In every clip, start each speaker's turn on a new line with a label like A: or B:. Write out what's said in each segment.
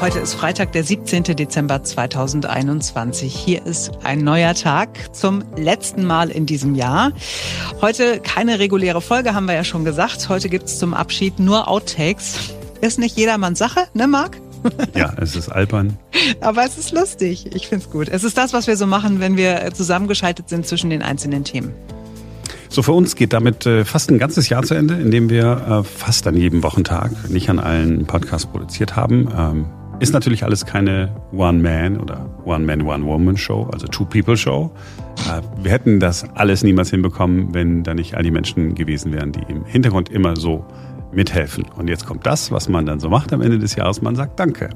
A: Heute ist Freitag, der 17. Dezember 2021. Hier ist ein neuer Tag zum letzten Mal in diesem Jahr. Heute keine reguläre Folge, haben wir ja schon gesagt. Heute gibt's zum Abschied nur Outtakes. Ist nicht jedermanns Sache, ne Marc?
B: Ja, es ist albern.
A: Aber es ist lustig. Ich find's gut. Es ist das, was wir so machen, wenn wir zusammengeschaltet sind zwischen den einzelnen Themen.
B: So, für uns geht damit äh, fast ein ganzes Jahr zu Ende, in dem wir äh, fast an jedem Wochentag, nicht an allen Podcasts produziert haben. Ähm, ist natürlich alles keine One-Man oder One-Man, One-Woman-Show, also Two-People-Show. Äh, wir hätten das alles niemals hinbekommen, wenn da nicht all die Menschen gewesen wären, die im Hintergrund immer so mithelfen. Und jetzt kommt das, was man dann so macht am Ende des Jahres. Man sagt Danke.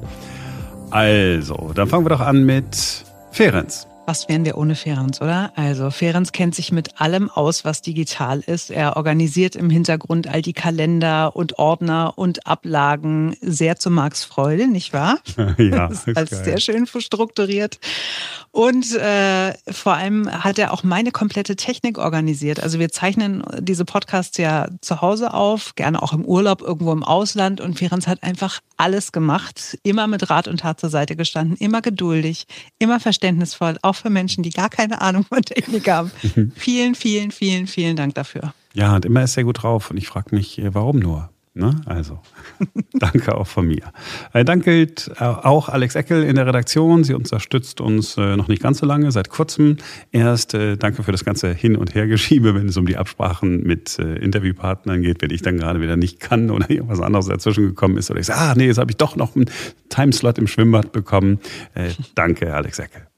B: Also, dann fangen wir doch an mit Ferenz.
A: Was wären wir ohne Ferenc, oder? Also Ferenc kennt sich mit allem aus, was digital ist. Er organisiert im Hintergrund all die Kalender und Ordner und Ablagen sehr zu Marks Freude, nicht wahr?
B: ja,
A: das ist alles sehr schön strukturiert. Und äh, vor allem hat er auch meine komplette Technik organisiert. Also wir zeichnen diese Podcasts ja zu Hause auf, gerne auch im Urlaub irgendwo im Ausland. Und Ferenc hat einfach alles gemacht, immer mit Rat und Tat zur Seite gestanden, immer geduldig, immer verständnisvoll, auch für Menschen, die gar keine Ahnung von Technik haben. vielen, vielen, vielen, vielen Dank dafür.
B: Ja, und immer ist er gut drauf. Und ich frage mich, äh, warum nur? Ne? Also, danke auch von mir. Äh, Dank gilt äh, auch Alex Eckel in der Redaktion. Sie unterstützt uns äh, noch nicht ganz so lange, seit kurzem erst. Äh, danke für das ganze Hin- und Hergeschiebe, wenn es um die Absprachen mit äh, Interviewpartnern geht, wenn ich dann gerade wieder nicht kann oder irgendwas anderes dazwischen gekommen ist. Oder ich sage, ah nee, jetzt habe ich doch noch einen Timeslot im Schwimmbad bekommen. Danke, Alex Eckel.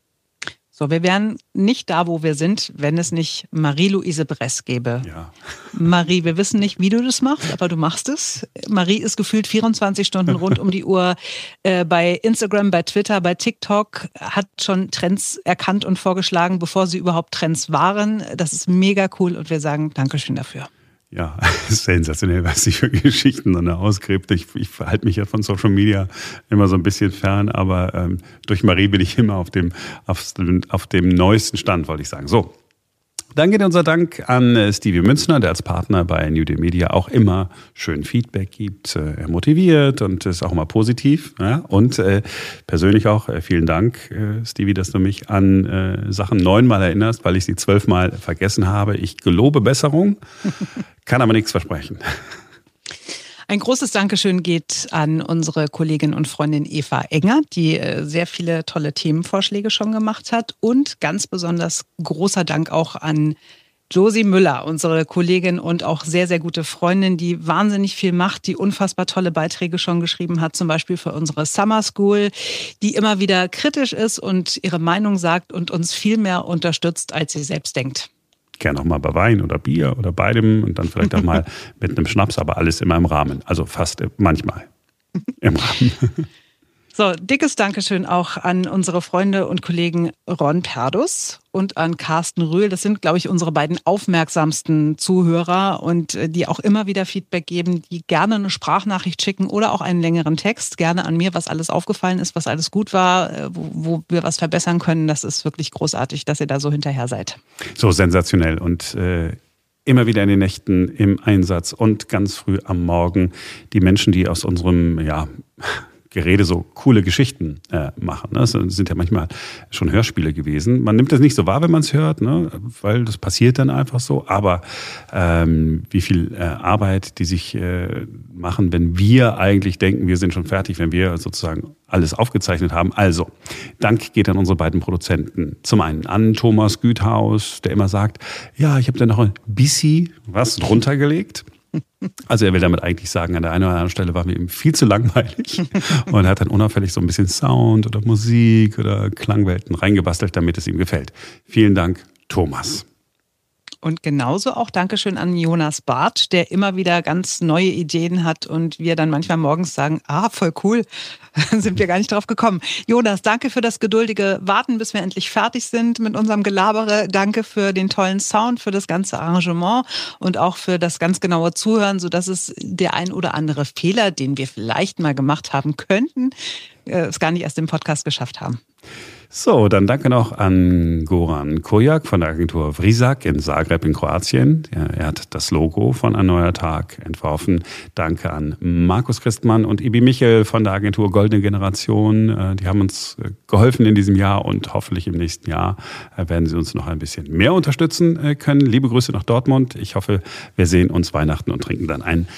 A: So, wir wären nicht da, wo wir sind, wenn es nicht Marie-Louise Bress gäbe.
B: Ja.
A: Marie, wir wissen nicht, wie du das machst, aber du machst es. Marie ist gefühlt 24 Stunden rund um die Uhr äh, bei Instagram, bei Twitter, bei TikTok, hat schon Trends erkannt und vorgeschlagen, bevor sie überhaupt Trends waren. Das ist mega cool und wir sagen Dankeschön dafür
B: ja, sensationell, was sie für Geschichten dann ausgräbt. Ich, ich verhalte mich ja von Social Media immer so ein bisschen fern, aber ähm, durch Marie bin ich immer auf dem, auf, auf dem neuesten Stand, wollte ich sagen. So, dann geht unser Dank an äh, Stevie Münzner, der als Partner bei New Day Media auch immer schön Feedback gibt. Äh, er motiviert und ist auch immer positiv. Und äh, persönlich auch vielen Dank, Stevie, dass du mich an Sachen neunmal erinnerst, weil ich sie zwölfmal vergessen habe. Ich gelobe Besserung, kann aber nichts versprechen.
A: Ein großes Dankeschön geht an unsere Kollegin und Freundin Eva Enger, die äh, sehr viele tolle Themenvorschläge schon gemacht hat. Und ganz besonders großer Dank auch an Josie Müller, unsere Kollegin und auch sehr, sehr gute Freundin, die wahnsinnig viel macht, die unfassbar tolle Beiträge schon geschrieben hat, zum Beispiel für unsere Summer School, die immer wieder kritisch ist und ihre Meinung sagt und uns viel mehr unterstützt, als sie selbst denkt
B: gerne auch mal bei Wein oder Bier oder beidem und dann vielleicht auch mal mit einem Schnaps, aber alles immer im Rahmen. Also fast manchmal im Rahmen.
A: So, dickes Dankeschön auch an unsere Freunde und Kollegen Ron Perdus und an Carsten Rühl. Das sind, glaube ich, unsere beiden aufmerksamsten Zuhörer und äh, die auch immer wieder Feedback geben, die gerne eine Sprachnachricht schicken oder auch einen längeren Text. Gerne an mir, was alles aufgefallen ist, was alles gut war, äh, wo, wo wir was verbessern können. Das ist wirklich großartig, dass ihr da so hinterher seid.
B: So sensationell und äh immer wieder in den Nächten im Einsatz und ganz früh am Morgen die Menschen, die aus unserem ja, Gerede so coole Geschichten äh, machen. Ne? Das sind ja manchmal schon Hörspiele gewesen. Man nimmt das nicht so wahr, wenn man es hört, ne? weil das passiert dann einfach so. Aber ähm, wie viel äh, Arbeit die sich äh, machen, wenn wir eigentlich denken, wir sind schon fertig, wenn wir sozusagen alles aufgezeichnet haben. Also, Dank geht an unsere beiden Produzenten. Zum einen an Thomas Güthaus, der immer sagt, ja, ich habe da noch ein bisschen was drunter gelegt. Also er will damit eigentlich sagen, an der einen oder anderen Stelle war mir eben viel zu langweilig und hat dann unauffällig so ein bisschen Sound oder Musik oder Klangwelten reingebastelt, damit es ihm gefällt. Vielen Dank, Thomas.
A: Und genauso auch Dankeschön an Jonas Barth, der immer wieder ganz neue Ideen hat und wir dann manchmal morgens sagen, ah, voll cool, sind wir gar nicht drauf gekommen. Jonas, danke für das geduldige Warten, bis wir endlich fertig sind mit unserem Gelabere. Danke für den tollen Sound, für das ganze Arrangement und auch für das ganz genaue Zuhören, sodass es der ein oder andere Fehler, den wir vielleicht mal gemacht haben könnten, äh, es gar nicht erst im Podcast geschafft haben.
B: So, dann danke noch an Goran Kojak von der Agentur Vrisak in Zagreb in Kroatien. Er hat das Logo von Ein neuer Tag entworfen. Danke an Markus Christmann und Ibi Michel von der Agentur Goldene Generation. Äh, die haben uns äh, geholfen in diesem Jahr und hoffentlich im nächsten Jahr äh, werden sie uns noch ein bisschen mehr unterstützen können. Liebe Grüße nach Dortmund. Ich hoffe, wir sehen uns Weihnachten und trinken dann ein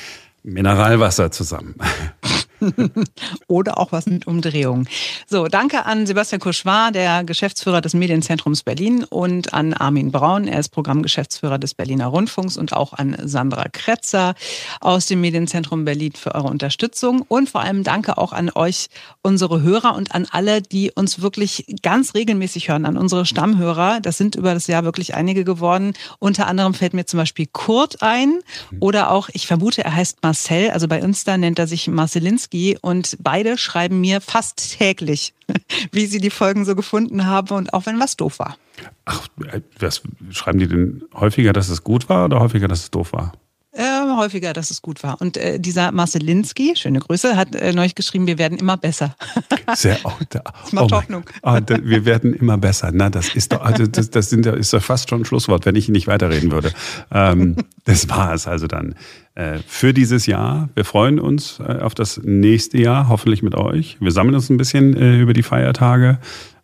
B: Mineralwasser zusammen.
A: Oder auch was mit Umdrehung. So, danke an Sebastian Kuschwar, der Geschäftsführer des Medienzentrums Berlin und an Armin Braun, er ist Programmgeschäftsführer des Berliner Rundfunks und auch an Sandra Kretzer aus dem Medienzentrum Berlin für eure Unterstützung und vor allem danke auch an euch, unsere Hörer und an alle, die uns wirklich ganz regelmäßig hören, an unsere Stammhörer. Das sind über das Jahr wirklich einige geworden. Unter anderem fällt mir zum Beispiel Kurt ein oder auch, ich vermute, er heißt Marcel, also bei uns da nennt er sich Marcelinski Kaczynski und beide schreiben mir fast täglich, wie sie die Folgen so gefunden haben und auch wenn was doof war.
B: Ach, äh, was schreiben die denn häufiger, dass es gut war oder häufiger, dass es doof war?
A: Äh, häufiger, dass es gut war. Und äh, dieser Marcelinski, schöne Grüße, hat äh, neulich geschrieben, wir werden immer besser.
B: Sehr, oh, da, das macht oh Hoffnung. Oh, da, wir werden immer besser. Na, das ist doch, also das, das sind, ist doch fast schon ein Schlusswort, wenn ich nicht weiterreden würde. Ähm, das war es also dann äh, für dieses Jahr. Wir freuen uns äh, auf das nächste Jahr, hoffentlich mit euch. Wir sammeln uns ein bisschen äh, über die Feiertage.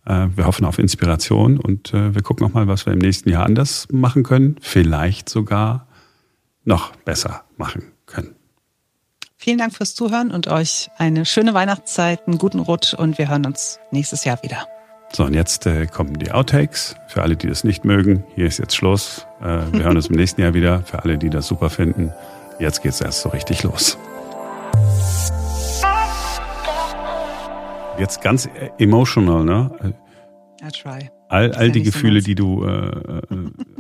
B: Wir hoffen auf Inspiration und wir gucken auch mal, was wir im nächsten Jahr anders machen können. Vielleicht sogar noch besser machen können.
A: Vielen Dank fürs Zuhören und euch eine schöne Weihnachtszeit, einen guten Rutsch und wir hören uns nächstes Jahr wieder.
B: So, und jetzt äh, kommen die Outtakes. Für alle, die das nicht mögen, hier ist jetzt Schluss. Äh, wir hören uns im nächsten Jahr wieder. Für alle, die das super finden, jetzt geht's erst so richtig los. Jetzt ganz äh, emotional, ne?
A: I try.
B: All, all die Gefühle, so die du äh, äh,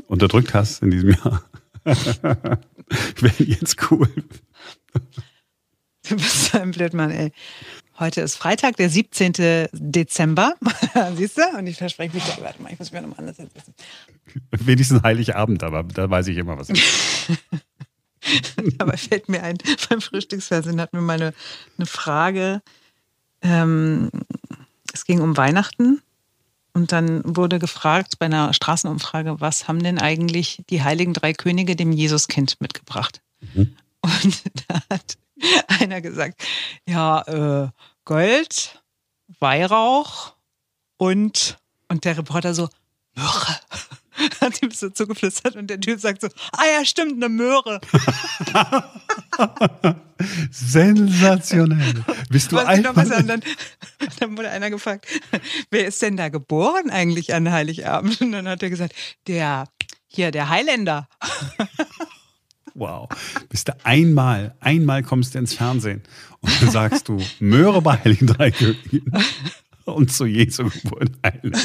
B: unterdrückt hast in diesem Jahr. Wäre jetzt cool.
A: Du bist so ein Blödmann, ey. Heute ist Freitag, der 17. Dezember. Siehst du? Und ich verspreche mich, warte mal, ich muss mir nochmal anders setzen.
B: Wenigstens Heiligabend, aber da weiß ich immer, was.
A: Dabei fällt mir ein, beim Frühstücksfernsehen hatten wir mal eine, eine Frage. Ähm, es ging um Weihnachten und dann wurde gefragt bei einer Straßenumfrage, was haben denn eigentlich die heiligen drei Könige dem Jesuskind mitgebracht? Mhm. Und da hat einer gesagt, ja, äh, Gold, Weihrauch und, und der Reporter so, Myrrhe. Hat ihm so zugeflüstert und der Typ sagt so, ah ja, stimmt, eine Möhre.
B: Sensationell. Bist du einfach...
A: Dann, dann wurde einer gefragt, wer ist denn da geboren eigentlich an Heiligabend? Und dann hat er gesagt, der, hier, der Highlander.
B: Wow. Bist du einmal, einmal kommst du ins Fernsehen und dann sagst du Möhre bei Heiligen Drei Königen und zu Jesu Geburt Heiland.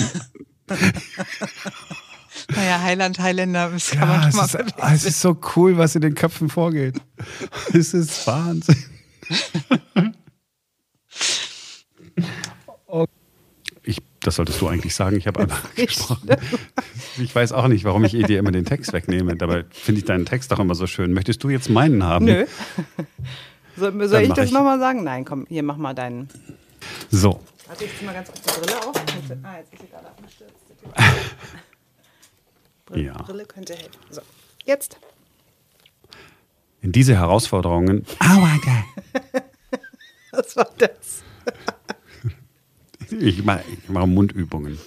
A: Naja, Heiland, Highlander, das kann ja,
B: man schon mal ist, Es ist so cool, was in den Köpfen vorgeht. Es ist Wahnsinn. Ich, das solltest du eigentlich sagen. Ich habe einfach gesprochen. Ich weiß auch nicht, warum ich dir immer den Text wegnehme. Dabei finde ich deinen Text doch immer so schön. Möchtest du jetzt meinen haben?
A: Nö. Soll, soll ich das nochmal sagen? Nein, komm, hier mach mal deinen.
B: So.
A: Warte, ich zieh mal ganz kurz die Brille auf. Ah, jetzt ist sie gerade abgestürzt. Brille, ja. Brille könnte helfen. So, jetzt.
B: In diese Herausforderungen.
A: Aua, Was war das?
B: ich mache mach Mundübungen.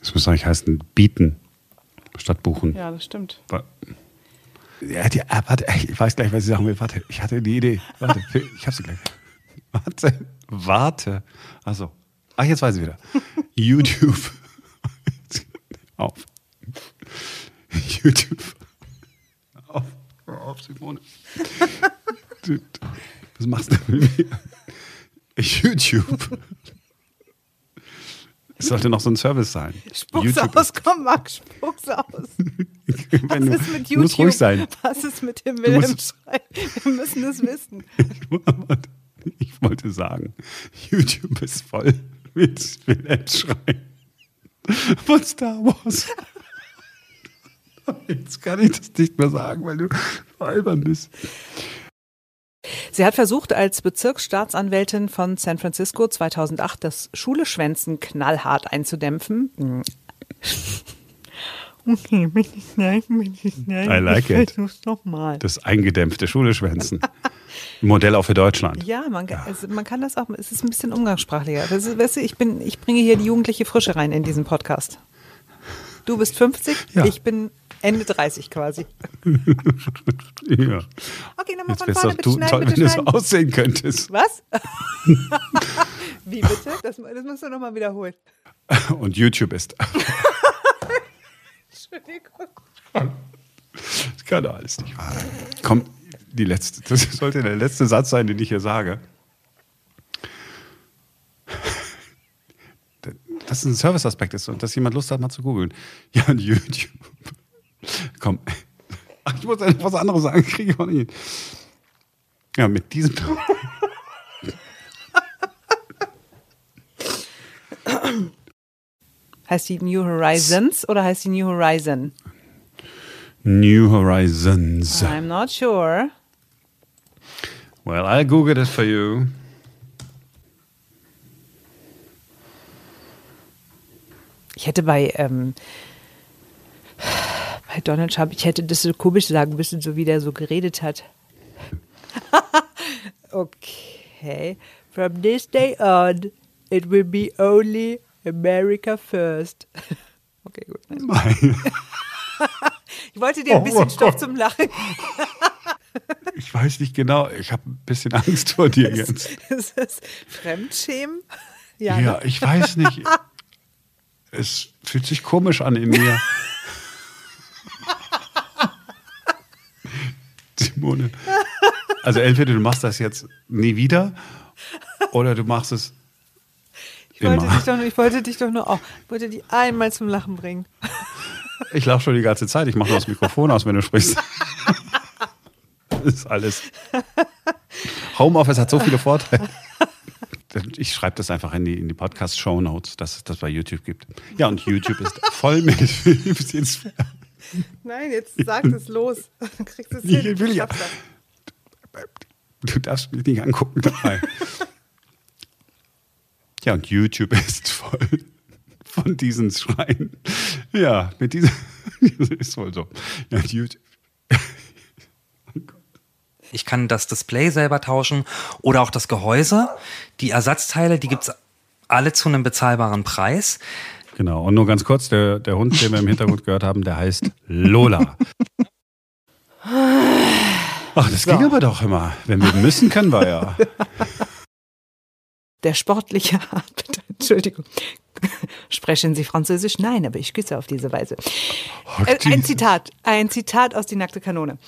B: Das muss eigentlich heißen, bieten statt buchen.
A: Ja, das stimmt.
B: Ja, die, ah, warte, ich weiß gleich, was ich sagen will. Warte, ich hatte die Idee. Warte, ich habe sie gleich. Warte, warte. Also, ach, jetzt weiß ich wieder. YouTube auf. YouTube. Auf, auf, Simone. Was machst du mit mir? YouTube. Es sollte noch so ein Service sein.
A: Spuck's YouTube. aus, komm Max, spuck's aus. Was du, ist mit YouTube?
B: Muss ruhig sein.
A: Was ist mit dem Wilhelm-Schrei? Wir müssen es wissen.
B: Ich wollte sagen, YouTube ist voll mit Wilhelm-Schrei von Star Wars. Jetzt kann ich das nicht mehr sagen, weil du albern bist.
A: Sie hat versucht, als Bezirksstaatsanwältin von San Francisco 2008 das Schuleschwänzen knallhart einzudämpfen.
B: Okay, nein, nein. I like it.
A: Nochmal.
B: Das eingedämpfte Schuleschwänzen. Modell auch für Deutschland.
A: Ja, man, also man kann das auch, es ist ein bisschen umgangssprachlicher. Ist, weißt du, ich, bin, ich bringe hier die jugendliche Frische rein in diesen Podcast. Du bist 50, ja. ich bin Ende 30 quasi.
B: ja.
A: Okay, nochmal von vorne, bitte
B: du, schnell, toll, bitte wenn du so aussehen könntest.
A: Was? Wie bitte? Das, das musst du nochmal wiederholen.
B: Und YouTube ist.
A: Entschuldigung.
B: Das kann doch alles nicht wahr sein. Komm, die letzte, das sollte der letzte Satz sein, den ich hier sage. Dass es ein Serviceaspekt ist und dass jemand Lust hat, mal zu googeln. Ja, und YouTube. Komm. Ach, ich muss etwas anderes sagen, kriege ich auch nicht. Ja, mit diesem.
A: Heißt die New Horizons oder heißt die New Horizon?
B: New Horizons.
A: I'm not sure.
B: Well, I'll Google it for you.
A: Ich hätte bei, ähm, bei Donald Trump, ich hätte das so komisch sagen müssen, so wie der so geredet hat. okay. From this day on, it will be only America first. okay, gut. ich wollte dir ein bisschen oh, Stoff zum Lachen.
B: ich weiß nicht genau. Ich habe ein bisschen Angst vor dir jetzt.
A: Ist das Fremdschämen?
B: Ja, ja ne? ich weiß nicht. Es fühlt sich komisch an in mir. Simone. Also entweder du machst das jetzt nie wieder oder du machst es
A: ich wollte, dich doch, ich wollte dich doch nur auch, ich wollte dich einmal zum Lachen bringen.
B: Ich lache schon die ganze Zeit. Ich mache nur das Mikrofon aus, wenn du sprichst. Das ist alles. Homeoffice hat so viele Vorteile. Ich schreibe das einfach in die, in die Podcast-Show Notes, dass es das bei YouTube gibt. Ja, und YouTube ist voll mit
A: Nein, jetzt sag es los. Du kriegst es hin. Ich will ja.
B: Du darfst mich nicht angucken dabei. Ja, und YouTube ist voll von diesen Schreien. Ja, mit dieser. ist wohl so. Ja, YouTube.
C: Ich kann das Display selber tauschen oder auch das Gehäuse. Die Ersatzteile, die gibt es alle zu einem bezahlbaren Preis.
B: Genau, und nur ganz kurz, der, der Hund, den wir im Hintergrund gehört haben, der heißt Lola. Ach, das so. ging aber doch immer. Wenn wir müssen, können wir ja
A: der sportliche Art, Entschuldigung, sprechen Sie Französisch? Nein, aber ich küsse auf diese Weise. Äh, ein Zitat, ein Zitat aus Die nackte Kanone.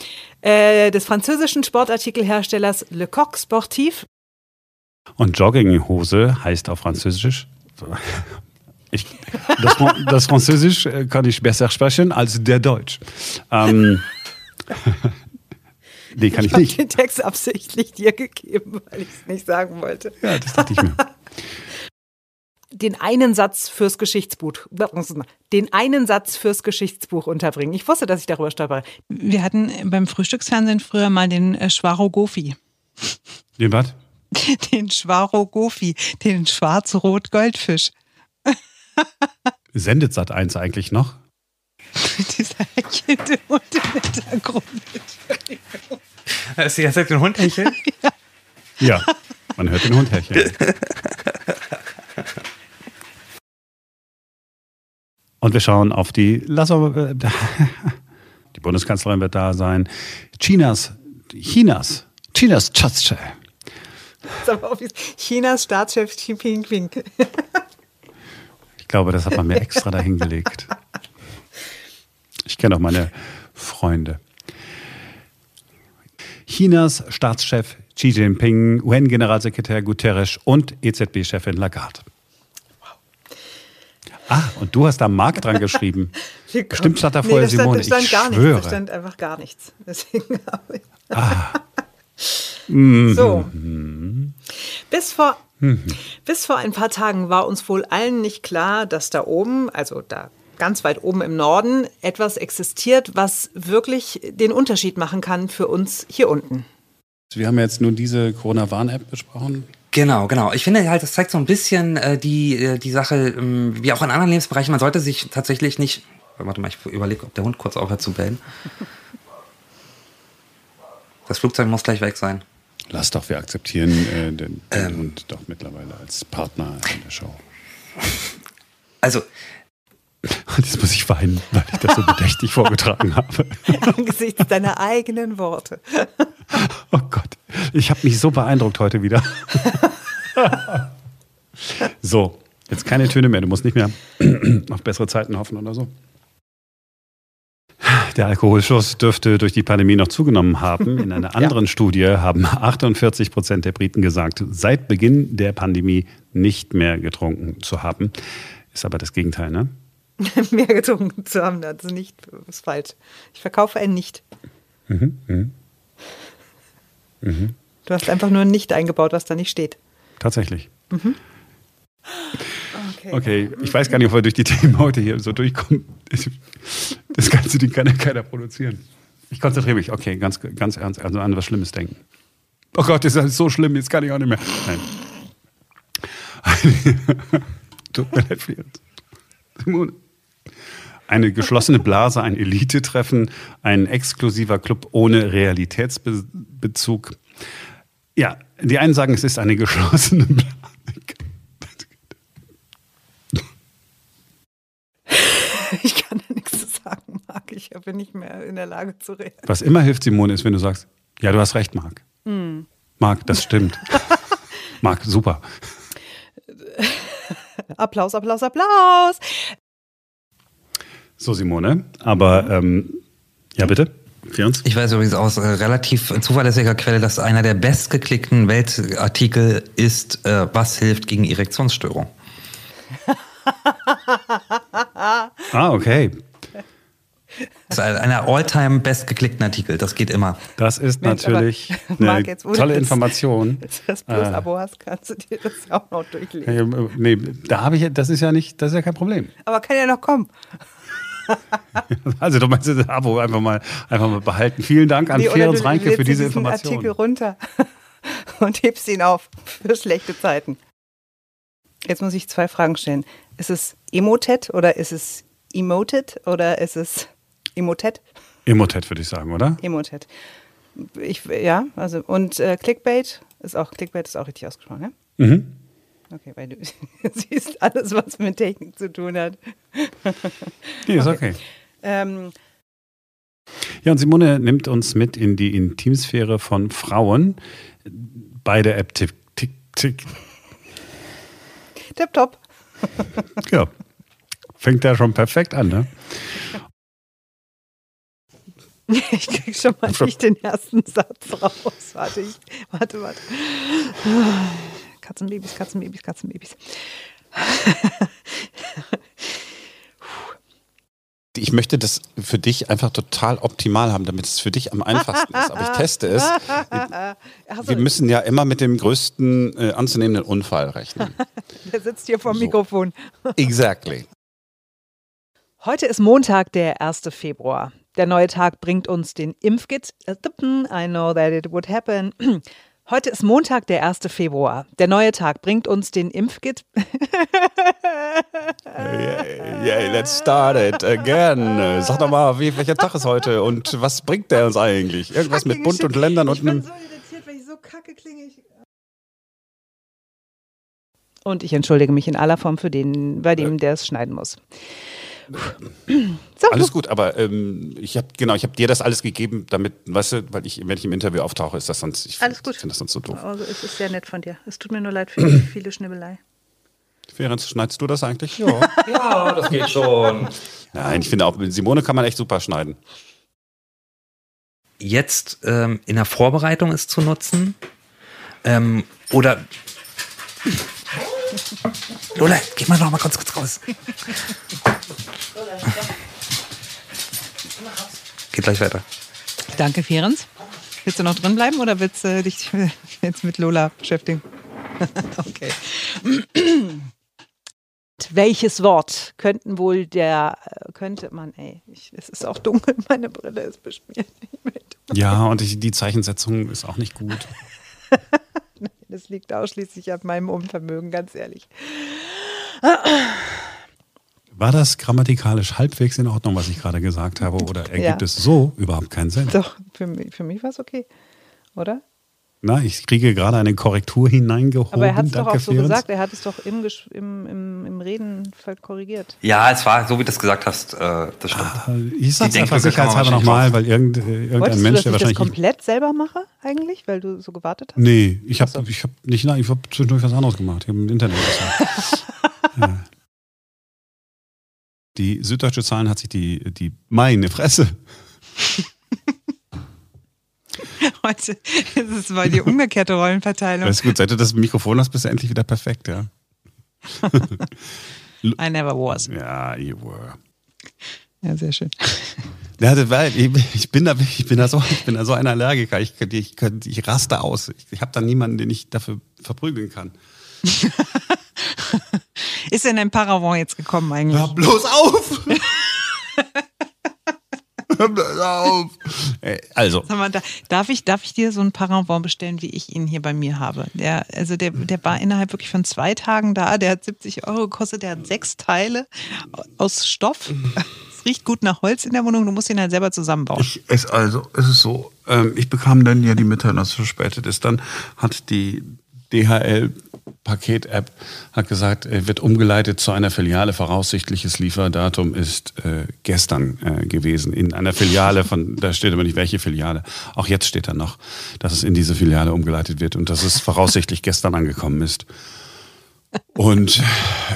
A: Äh, des französischen Sportartikelherstellers Le Coq Sportif.
B: Und Jogginghose heißt auf Französisch. Ich, das, das, Französisch äh, kann ich besser sprechen als der Deutsch. Ähm, Nee, kann ich, ich nicht.
A: Ich habe den Text absichtlich dir gegeben, weil ich es nicht sagen wollte.
B: Ja, das dachte ich mir.
A: Den einen Satz fürs Geschichtsbuch, den einen Satz fürs Geschichtsbuch unterbringen. Ich wusste, dass ich darüber stolpere. Wir hatten beim Frühstücksfernsehen früher mal den äh, Schwarogofi.
B: Den was?
A: Den Schwarogofi, den schwarz-rot-goldfisch.
B: Sendet Sat 1 eigentlich noch?
A: Dieser hechelnde Hund im Hintergrund.
C: Ist die ganze Zeit den Hund hecheln?
B: ja. ja, man hört den Hund hecheln. Und wir schauen auf die, lass aber, die Bundeskanzlerin wird da sein. Chinas, Chinas, Chinas Staatschef.
A: Chinas Staatschef Xi Jinping.
B: Ich glaube, das hat man mir extra dahingelegt. Ich kenne auch meine Freunde. Chinas Staatschef Xi Jinping, UN-Generalsekretär Guterres und EZB-Chefin Lagarde. Ah, und du hast da Mark dran geschrieben. Stimmt, stand da vorher nee, Simone.
A: Stand,
B: stand
A: gar
B: schwöre.
A: nichts. Da stand einfach gar nichts. Deswegen habe ich. Ah. so. Mhm. Bis vor, mhm. bis vor ein paar Tagen war uns wohl allen nicht klar, dass da oben, also da ganz weit oben im Norden etwas existiert, was wirklich den Unterschied machen kann für uns hier unten.
B: Wir haben jetzt nur diese Corona-Warn-App besprochen.
C: Genau, genau. Ich finde halt, das zeigt so ein bisschen äh, die, äh, die Sache, ähm, wie auch in anderen Lebensbereichen, man sollte sich tatsächlich nicht. Warte mal, ich überlege, ob der Hund kurz aufhört zu bellen. Das Flugzeug muss gleich weg sein.
B: Lass doch, wir akzeptieren äh, den, den ähm, Hund doch mittlerweile als Partner in der Show.
C: Also.
B: Jetzt muss ich weinen, weil ich das so bedächtig vorgetragen habe.
A: Angesichts deiner eigenen Worte.
B: Oh Gott, ich habe mich so beeindruckt heute wieder. So, jetzt keine Töne mehr. Du musst nicht mehr auf bessere Zeiten hoffen oder so. Der Alkoholschuss dürfte durch die Pandemie noch zugenommen haben. In einer anderen ja. Studie haben 48 Prozent der Briten gesagt, seit Beginn der Pandemie nicht mehr getrunken zu haben. Ist aber das Gegenteil, ne?
A: mehr getrunken zu haben, das ist nicht, das ist falsch. Ich verkaufe ein Nicht. Mhm, mh. mhm. Du hast einfach nur ein Nicht eingebaut, was da nicht steht.
B: Tatsächlich. Mhm. Okay. okay, ich weiß gar nicht, ob wir durch die Themen heute hier so durchkommen. Das Ganze, die kann ja keiner produzieren. Ich konzentriere mich, okay, ganz, ganz ernst, also an was Schlimmes denken. Oh Gott, das ist so schlimm, jetzt kann ich auch nicht mehr. Nein. Tut mir leid, Simone. Eine geschlossene Blase, ein Elite-Treffen, ein exklusiver Club ohne Realitätsbezug. Ja, die einen sagen, es ist eine geschlossene Blase.
A: Ich kann da nichts zu sagen, Marc. Ich bin nicht mehr in der Lage zu reden.
B: Was immer hilft, Simone, ist, wenn du sagst, ja, du hast recht, Marc. Hm. Marc, das stimmt. Marc, super.
A: Applaus, Applaus, Applaus.
B: So, Simone, aber ähm, ja, bitte. Für uns.
C: Ich weiß übrigens aus äh, relativ zuverlässiger Quelle, dass einer der bestgeklickten Weltartikel ist, äh, was hilft gegen Erektionsstörung.
B: ah, okay.
C: Das ist einer all-time bestgeklickten Artikel, das geht immer.
B: Das ist Mensch, natürlich eine Marc, tolle das, Information. Wenn du
A: das Plus-Abo äh, hast, kannst du dir das auch noch durchlesen.
B: Nee, da habe ich, das ist ja nicht, das ist ja kein Problem.
A: Aber kann ja noch kommen.
B: also du meinst das Abo einfach mal, einfach mal behalten. Vielen Dank an nee, Ferenc Reinke für diese Information.
A: Artikel runter und hebst ihn auf für schlechte Zeiten. Jetzt muss ich zwei Fragen stellen. Ist es Emotet oder ist es Emoted oder ist es Emotet?
B: Emotet würde ich sagen, oder?
A: Emotet. Ich, ja, also und äh, Clickbait ist auch Clickbait ist auch richtig ausgesprochen, ja? Mhm. Okay, weil du siehst alles, was mit Technik zu tun hat.
B: Nee, ist okay. okay. Ähm, ja, und Simone nimmt uns mit in die Intimsphäre von Frauen bei der App Tick, Tick, Tick.
A: Tipptopp.
B: ja, fängt ja schon perfekt an, ne?
A: Ich krieg schon mal nicht den ersten Satz raus. Warte, ich, warte, warte. Katzenbabys, Katzenbabys, Katzenbabys.
B: ich möchte das für dich einfach total optimal haben, damit es für dich am einfachsten ist. Aber ich teste es. Wir müssen ja immer mit dem größten äh, anzunehmenden Unfall rechnen.
A: Der sitzt hier vor dem so. Mikrofon.
B: Exactly.
A: Heute ist Montag, der 1. Februar. Der neue Tag bringt uns den Impfkit. I know that it would happen. Heute ist Montag, der 1. Februar. Der neue Tag bringt uns den Impfkit.
B: yeah, yeah, let's start it again. Sag doch mal, wie, welcher Tag ist heute und was bringt der uns eigentlich? Irgendwas mit Bund und Ländern und
A: einem. Ich bin so irritiert, weil ich so kacke klinge. Und ich entschuldige mich in aller Form für den, bei dem, der es schneiden muss.
B: So, alles gut, aber ähm, ich habe genau, ich habe dir das alles gegeben, damit, weißt du, weil ich, wenn ich im Interview auftauche, ist das sonst, ich finde das sonst so doof.
A: Also es ist sehr nett von dir. Es tut mir nur leid für die viele Schnibbelei.
B: Ferenc, schneidest du das eigentlich?
C: Ja. ja, das geht schon.
B: Nein, ich finde auch mit Simone kann man echt super schneiden.
C: Jetzt ähm, in der Vorbereitung ist zu nutzen ähm, oder Lola, geh mal noch mal kurz, kurz raus. Geht gleich weiter.
A: Danke, Ferenc. Willst du noch drin bleiben oder willst du dich jetzt mit Lola beschäftigen? okay. Welches Wort könnten wohl der, könnte man, ey, ich, es ist auch dunkel, meine Brille ist beschmiert.
B: Ja, und ich, die Zeichensetzung ist auch nicht gut.
A: Das liegt ausschließlich an meinem Unvermögen, ganz ehrlich.
B: War das grammatikalisch halbwegs in Ordnung, was ich gerade gesagt habe, oder ergibt
A: Ja.
B: es so überhaupt keinen Sinn?
A: Doch, für mich, für mich war es okay, oder?
B: Na, ich kriege gerade eine Korrektur hineingehoben.
A: Aber er hat es doch auch so gesagt, er hat es doch im, im, im, im Reden korrigiert.
C: Ja, es war so, wie du es gesagt hast. Äh, das stimmt.
B: Ah, Ich sag's
C: Die
B: einfach sicherheitshalber nochmal, weil irgend, äh, irgendein
A: Wolltest
B: Mensch,
A: du,
B: der
A: dass ich das
B: wahrscheinlich.
A: komplett selber mache, eigentlich, weil du so gewartet hast?
B: Nee, ich
A: Ach so.
B: habe ich hab nicht, nein, ich habe zwischendurch was anderes gemacht. Ich habe im Internet geschaut. ja. Die Süddeutsche Zahlen hat sich die, die meine Fresse.
A: Heute ist es mal die umgekehrte Rollenverteilung.
B: Das ist gut, seit du das Mikrofon hast, bist du endlich wieder perfekt, ja.
A: I never was.
B: Ja, you were.
A: Ja, sehr schön.
B: Ja, das war, ich, bin da, ich, bin da so, ich bin da so ein Allergiker. Ich, ich, ich, ich raste aus. Ich, ich habe da niemanden, den ich dafür verprügeln kann.
A: Ist denn ein Paravent jetzt gekommen eigentlich?
B: Hör bloß auf! Hör bloß auf! Ey, Also,
A: mal, da, darf, ich, darf ich dir so ein Paravent bestellen, wie ich ihn hier bei mir habe? Der, also der, der war innerhalb wirklich von zwei Tagen da. Der hat 70 Euro gekostet. Der hat sechs Teile aus Stoff. Es riecht gut nach Holz in der Wohnung. Du musst ihn halt selber zusammenbauen.
B: ich, es, also, es ist so, ähm, ich bekam dann ja die Mitteilung, dass es verspätet ist. Dann hat die DHL-Paket-App hat gesagt, er wird umgeleitet zu einer Filiale. Voraussichtliches Lieferdatum ist äh, gestern äh, gewesen. In einer Filiale von, da steht aber nicht welche Filiale. Auch jetzt steht da noch, dass es in diese Filiale umgeleitet wird und dass es voraussichtlich gestern angekommen ist. Und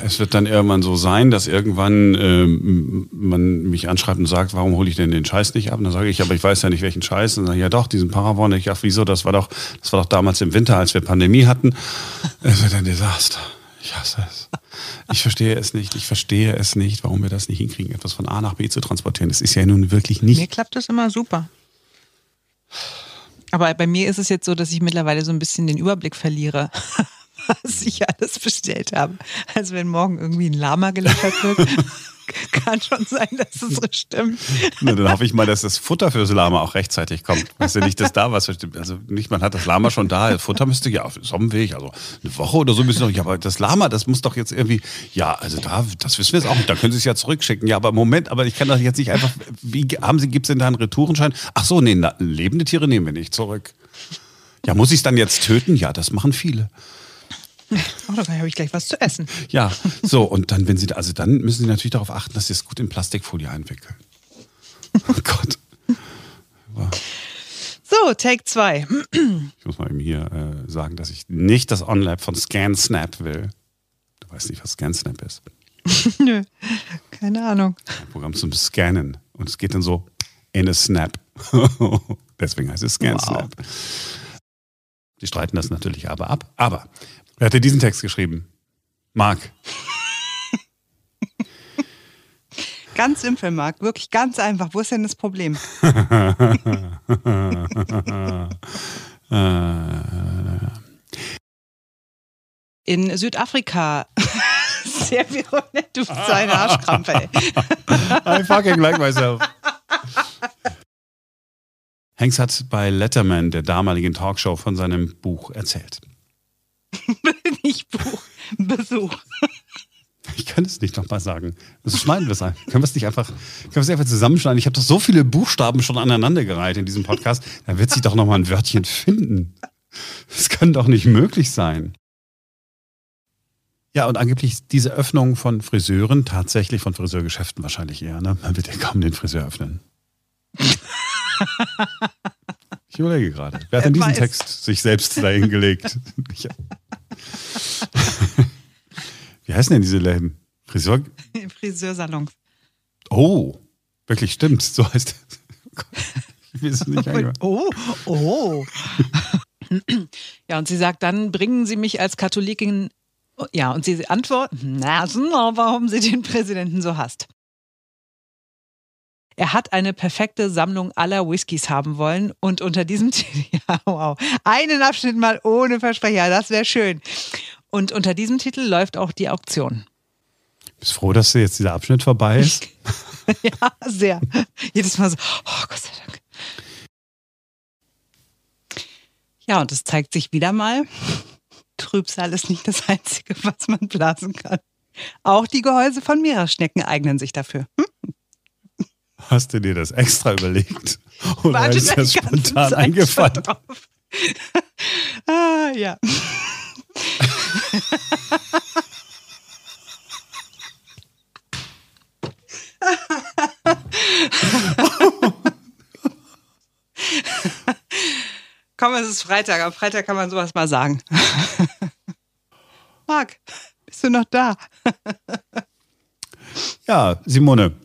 B: es wird dann irgendwann so sein, dass irgendwann ähm, man mich anschreibt und sagt, warum hole ich denn den Scheiß nicht ab? Und dann sage ich, aber ich weiß ja nicht, welchen Scheiß. Und dann sage ich, ja doch, diesen Paravon. Ich, ach, wieso? Das war doch, das war doch damals im Winter, als wir Pandemie hatten. Es wird ein Desaster. Ich hasse es. Ich verstehe es nicht. Ich verstehe es nicht, warum wir das nicht hinkriegen, etwas von A nach B zu transportieren. Das ist ja nun wirklich
A: Mir
B: nicht.
A: klappt das immer super. Aber bei mir ist es jetzt so, dass ich mittlerweile so ein bisschen den Überblick verliere, was ich alles bestellt habe. Also wenn morgen irgendwie ein Lama geliefert wird, kann schon sein, dass es so stimmt.
B: Na, dann hoffe ich mal, dass das Futter fürs Lama auch rechtzeitig kommt. Weißt du nicht, dass da was. Also nicht, man hat das Lama schon da, das Futter müsste ja auf dem Weg, also eine Woche oder so müssen noch. Ja, aber das Lama, das muss doch jetzt irgendwie. Ja, also da, das wissen wir jetzt auch nicht. Da können Sie es ja zurückschicken. Ja, aber Moment, aber ich kann doch jetzt nicht einfach. Wie haben Sie, gibt es denn da einen Retourenschein? Ach so, nee, na, lebende Tiere nehmen wir nicht zurück. Ja, muss ich es dann jetzt töten? Ja, das machen viele.
A: Oh, dann habe ich gleich was zu essen.
B: Ja, so, und dann, wenn Sie, also dann müssen Sie natürlich darauf achten, dass Sie es gut in Plastikfolie einwickeln. Oh Gott.
A: So, Take 2.
B: Ich muss mal eben hier äh, sagen, dass ich nicht das OnLab von ScanSnap will. Du weißt nicht, was ScanSnap ist.
A: Nö, keine Ahnung.
B: Ein Programm zum Scannen. Und es geht dann so in a Snap. Deswegen heißt es ScanSnap. Die streiten das natürlich aber ab. Aber wer hat dir diesen Text geschrieben? Marc.
A: Ganz simpel, Marc. Wirklich ganz einfach. Wo ist denn das Problem? In Südafrika. Sehr virulent, du bist so eine Arschkrampe, ey.
B: I fucking like myself. Hanks hat bei Letterman, der damaligen Talkshow, von seinem Buch erzählt.
A: Nicht Buch, Besuch.
B: Ich kann es nicht nochmal sagen. Das schneiden wir es ein. Können wir es nicht einfach, können wir es einfach zusammenschneiden? Ich habe doch so viele Buchstaben schon aneinandergereiht in diesem Podcast. Da wird sich doch nochmal ein Wörtchen finden. Das kann doch nicht möglich sein. Ja, und angeblich diese Öffnung von Friseuren, tatsächlich von Friseurgeschäften wahrscheinlich eher, ne? Man wird ja kaum den Friseur öffnen. Ich überlege gerade. Wer hat denn diesen. Text sich selbst dahingelegt? Ich- Wie heißen denn diese Läden? Friseur?
A: Friseursalons.
B: Oh, wirklich stimmt. So heißt es. Oh.
A: Oh, ja, und sie sagt dann, bringen Sie mich als Katholikin. Ja, und sie antworten, na, warum sie den Präsidenten so hasst. Er hat eine perfekte Sammlung aller Whiskys haben wollen und unter diesem Titel, ja, wow, einen Abschnitt mal ohne Versprecher, das wäre schön. Und unter diesem Titel läuft auch die Auktion.
B: Bist froh, dass jetzt dieser Abschnitt vorbei ist?
A: ja, sehr. Jedes Mal so, oh Gott sei Dank. Ja, und es zeigt sich wieder mal, Trübsal ist nicht das Einzige, was man blasen kann. Auch die Gehäuse von Meeresschnecken eignen sich dafür. Hm?
B: Hast du dir das extra überlegt? Oder Warte ist das spontan eingefallen?
A: ah, ja. Komm, es ist Freitag. Am Freitag kann man sowas mal sagen. Marc, bist du noch da?
B: ja, Simone.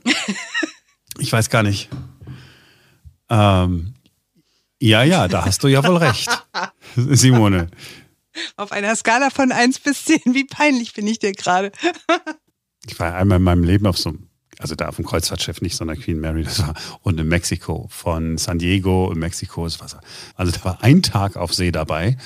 B: Ich weiß gar nicht. Ähm, ja, ja, da hast du ja wohl recht. Simone.
A: Auf einer Skala von 1 bis 10, wie peinlich bin ich dir gerade?
B: ich war einmal in meinem Leben auf so einem also da auf dem Kreuzfahrtschiff nicht, sondern Queen Mary, das war, und in Mexiko, von San Diego in Mexiko ist Wasser. Also da war ein Tag auf See dabei.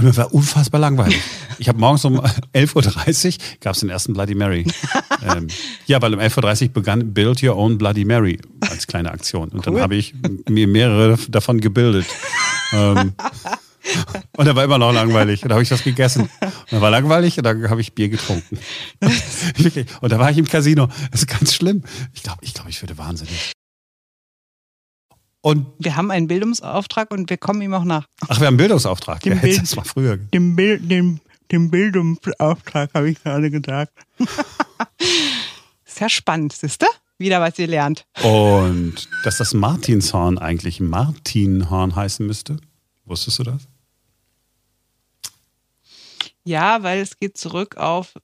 B: Und mir war unfassbar langweilig. Ich habe morgens um 11.30 Uhr gab es den ersten Bloody Mary. ähm, ja, weil um 11.30 Uhr begann Build Your Own Bloody Mary als kleine Aktion. Und cool. dann habe ich mir mehrere davon gebildet. ähm, und da war immer noch langweilig. Und da habe ich was gegessen. Und da war langweilig und dann habe ich Bier getrunken. Und da war ich im Casino. Das ist ganz schlimm. Ich glaube, ich, glaub, ich würde wahnsinnig.
A: Und wir haben einen Bildungsauftrag und wir kommen ihm auch nach.
B: Ach, wir haben einen Bildungsauftrag. Dem, ja, Bild, das war früher.
A: Dem, Bild, dem, dem Bildungsauftrag habe ich gerade gesagt. Sehr spannend, siehst du? Wieder was ihr lernt.
B: Und dass das Martinshorn eigentlich Martinhorn heißen müsste? Wusstest du das?
A: Ja, weil es geht zurück auf,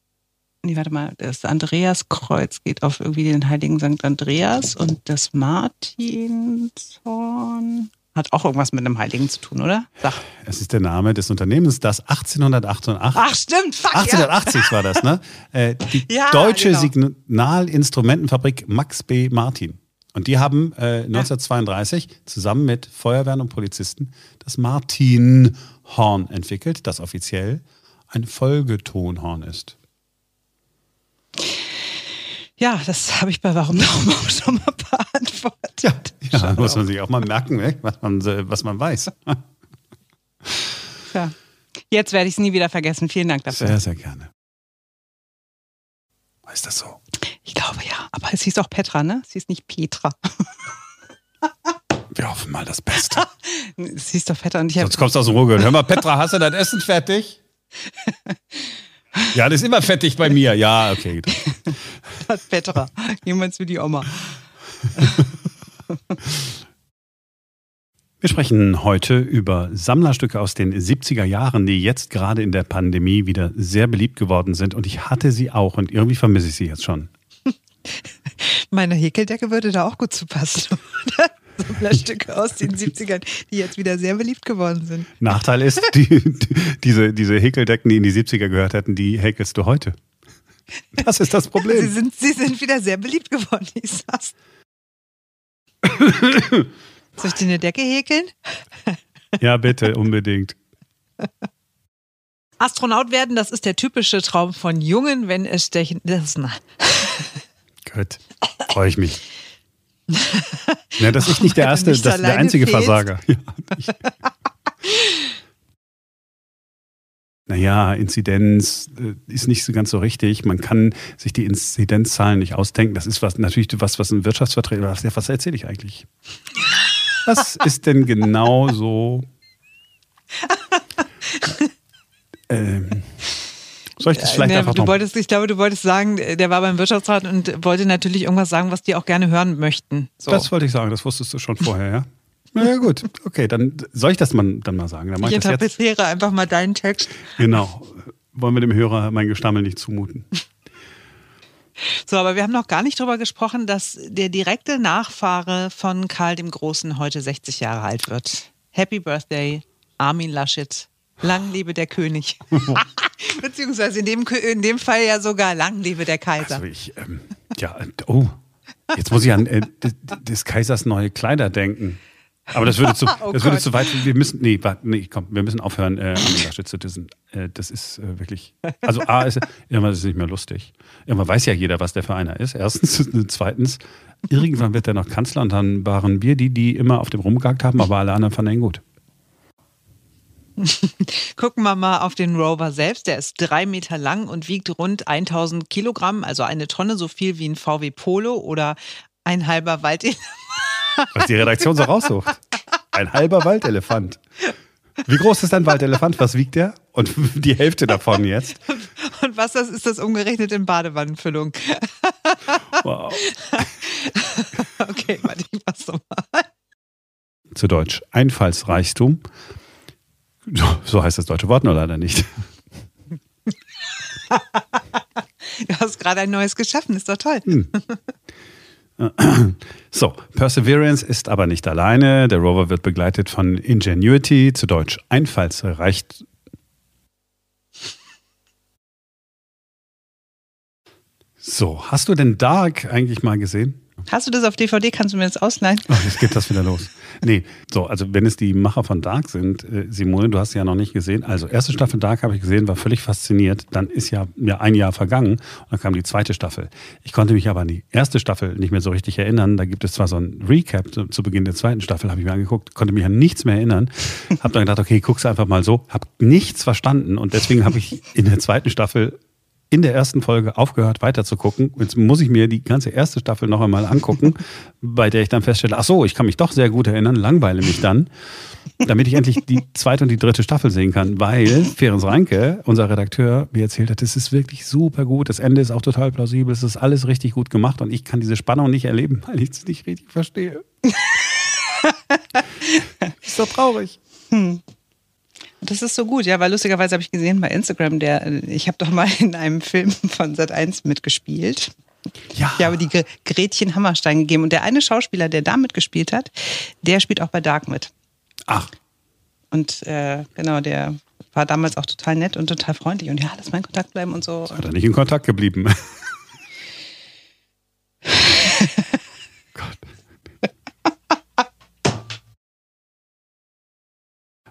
A: nee, warte mal, das Andreaskreuz geht auf irgendwie den heiligen St. Andreas und das Martinshorn hat auch irgendwas mit einem Heiligen zu tun, oder?
B: Sag. Es ist der Name des Unternehmens, das 1888.
A: Ach, stimmt. Fuck,
B: 1880 ja. war das, ne? Äh, die ja, deutsche genau. Signalinstrumentenfabrik Max B. Martin. Und die haben äh, 1932 zusammen mit Feuerwehren und Polizisten das Martin-Horn entwickelt, das offiziell ein Folgetonhorn ist.
A: Ja, das habe ich bei Warum Darum auch schon mal beantwortet.
B: Ja, ja da muss man sich auch mal merken, ne, was man, was man weiß.
A: Ja. Jetzt werde ich es nie wieder vergessen. Vielen Dank dafür.
B: Sehr, sehr gerne. Ist das so?
A: Ich glaube ja, aber es hieß auch Petra, ne? Es hieß nicht Petra.
B: Wir hoffen mal das Beste.
A: es hieß doch Petra und ich
B: Sonst kommst du aus dem Ruhrgebiet. Hör mal, Petra, hast du dein Essen fertig? ja, das ist immer fettig bei mir. Ja, okay.
A: Das Petra. Jemals wie die Oma.
B: Wir sprechen heute über Sammlerstücke aus den 70er Jahren, die jetzt gerade in der Pandemie wieder sehr beliebt geworden sind. Und ich hatte sie auch und irgendwie vermisse ich sie jetzt schon.
A: Meine Häkeldecke würde da auch gut zu passen. Sammlerstücke aus den 70ern, die jetzt wieder sehr beliebt geworden sind.
B: Nachteil ist, die, die, diese, diese Häkeldecken, die in die 70er gehört hätten, die häkelst du heute. Das ist das Problem.
A: sie, sind, sie sind wieder sehr beliebt geworden, ich sag's. Soll ich dir eine Decke häkeln?
B: Ja, bitte, unbedingt.
A: Astronaut werden, das ist der typische Traum von Jungen, wenn es stechen. Das, na.
B: Gut, freue ich mich. Ja, dass ich nicht der erste, das der einzige fehlst. Versager. Ja, naja, Inzidenz äh, ist nicht so ganz so richtig. Man kann sich die Inzidenzzahlen nicht ausdenken. Das ist was, natürlich was, was ein Wirtschaftsvertreter, was, was erzähle ich eigentlich? Was ist denn genau so? ähm, soll ich das vielleicht ja, einfach
A: du wolltest, Ich glaube, du wolltest sagen, der war beim Wirtschaftsrat und wollte natürlich irgendwas sagen, was die auch gerne hören möchten.
B: So. Das wollte ich sagen, das wusstest du schon vorher, ja? Na ja, gut, okay, dann soll ich das mal, dann mal sagen. Dann
A: ich, ich interpretiere einfach mal deinen Text.
B: Genau. Wollen wir dem Hörer mein Gestammel nicht zumuten.
A: So, aber wir haben noch gar nicht darüber gesprochen, dass der direkte Nachfahre von Karl dem Großen heute 60 Jahre alt wird. Happy Birthday, Armin Laschet. Lang lebe der König. Beziehungsweise in dem, in dem Fall ja sogar lang lebe der Kaiser.
B: Also ich, ähm, ja, oh, jetzt muss ich an äh, des Kaisers neue Kleider denken. Aber das würde zu, oh das würde zu weit. Wir müssen, nee, warte, nee, komm, wir müssen aufhören, äh, Armin Laschet zu dissen. Äh, das ist äh, wirklich. Also A ist irgendwann ist es nicht mehr lustig. Irgendwann weiß ja jeder, was der für einer ist. Erstens, zweitens, irgendwann wird er noch Kanzler und dann waren wir die, die immer auf dem rumgehakt haben, aber alle anderen fanden ihn gut.
A: Gucken wir mal auf den Rover selbst. Der ist drei Meter lang und wiegt rund 1000 Kilogramm, also eine Tonne, so viel wie ein VW Polo oder ein halber Waldelefant.
B: Was die Redaktion so raussucht. Ein halber Waldelefant. Wie groß ist ein Waldelefant? Was wiegt der? Und die Hälfte davon jetzt.
A: Und was das ist das umgerechnet in Badewannenfüllung? Wow. okay, warte, ich mach's nochmal.
B: Zu Deutsch Einfallsreichtum. So heißt das deutsche Wort nur leider nicht.
A: du hast gerade ein neues geschaffen, ist doch toll. Hm.
B: So, Perseverance ist aber nicht alleine. Der Rover wird begleitet von Ingenuity, zu Deutsch Einfallsrecht. So, hast du denn Dark eigentlich mal gesehen?
A: Hast du das auf DVD? Kannst du mir das ausleihen?
B: Ach, jetzt geht das wieder los. Nee, so, also wenn es die Macher von Dark sind, äh, Simone, du hast sie ja noch nicht gesehen. Also erste Staffel Dark habe ich gesehen, war völlig fasziniert. Dann ist ja, ja ein Jahr vergangen und dann kam die zweite Staffel. Ich konnte mich aber an die erste Staffel nicht mehr so richtig erinnern. Da gibt es zwar so ein Recap zu, zu Beginn der zweiten Staffel, habe ich mir angeguckt, konnte mich an nichts mehr erinnern. Habe dann gedacht, okay, guck's einfach mal so. Habe nichts verstanden und deswegen habe ich in der zweiten Staffel in der ersten Folge aufgehört weiter zu gucken. Jetzt muss ich mir die ganze erste Staffel noch einmal angucken, bei der ich dann feststelle, ach so, ich kann mich doch sehr gut erinnern, langweile mich dann, damit ich endlich die zweite und die dritte Staffel sehen kann, weil Ferenc Reinke, unser Redakteur, mir erzählt hat, es ist wirklich super gut, das Ende ist auch total plausibel, es ist alles richtig gut gemacht und ich kann diese Spannung nicht erleben, weil ich es nicht richtig verstehe. ist doch traurig. Hm.
A: Das ist so gut, ja, weil lustigerweise habe ich gesehen bei Instagram, der, ich habe doch mal in einem Film von Sat1 mitgespielt. Ja. Ich habe die Gretchen Hammerstein gegeben und der eine Schauspieler, der da mitgespielt hat, der spielt auch bei Dark mit.
B: Ach.
A: Und äh, genau, der war damals auch total nett und total freundlich und ja, lass mal in Kontakt bleiben und so.
B: Hat er nicht in Kontakt geblieben?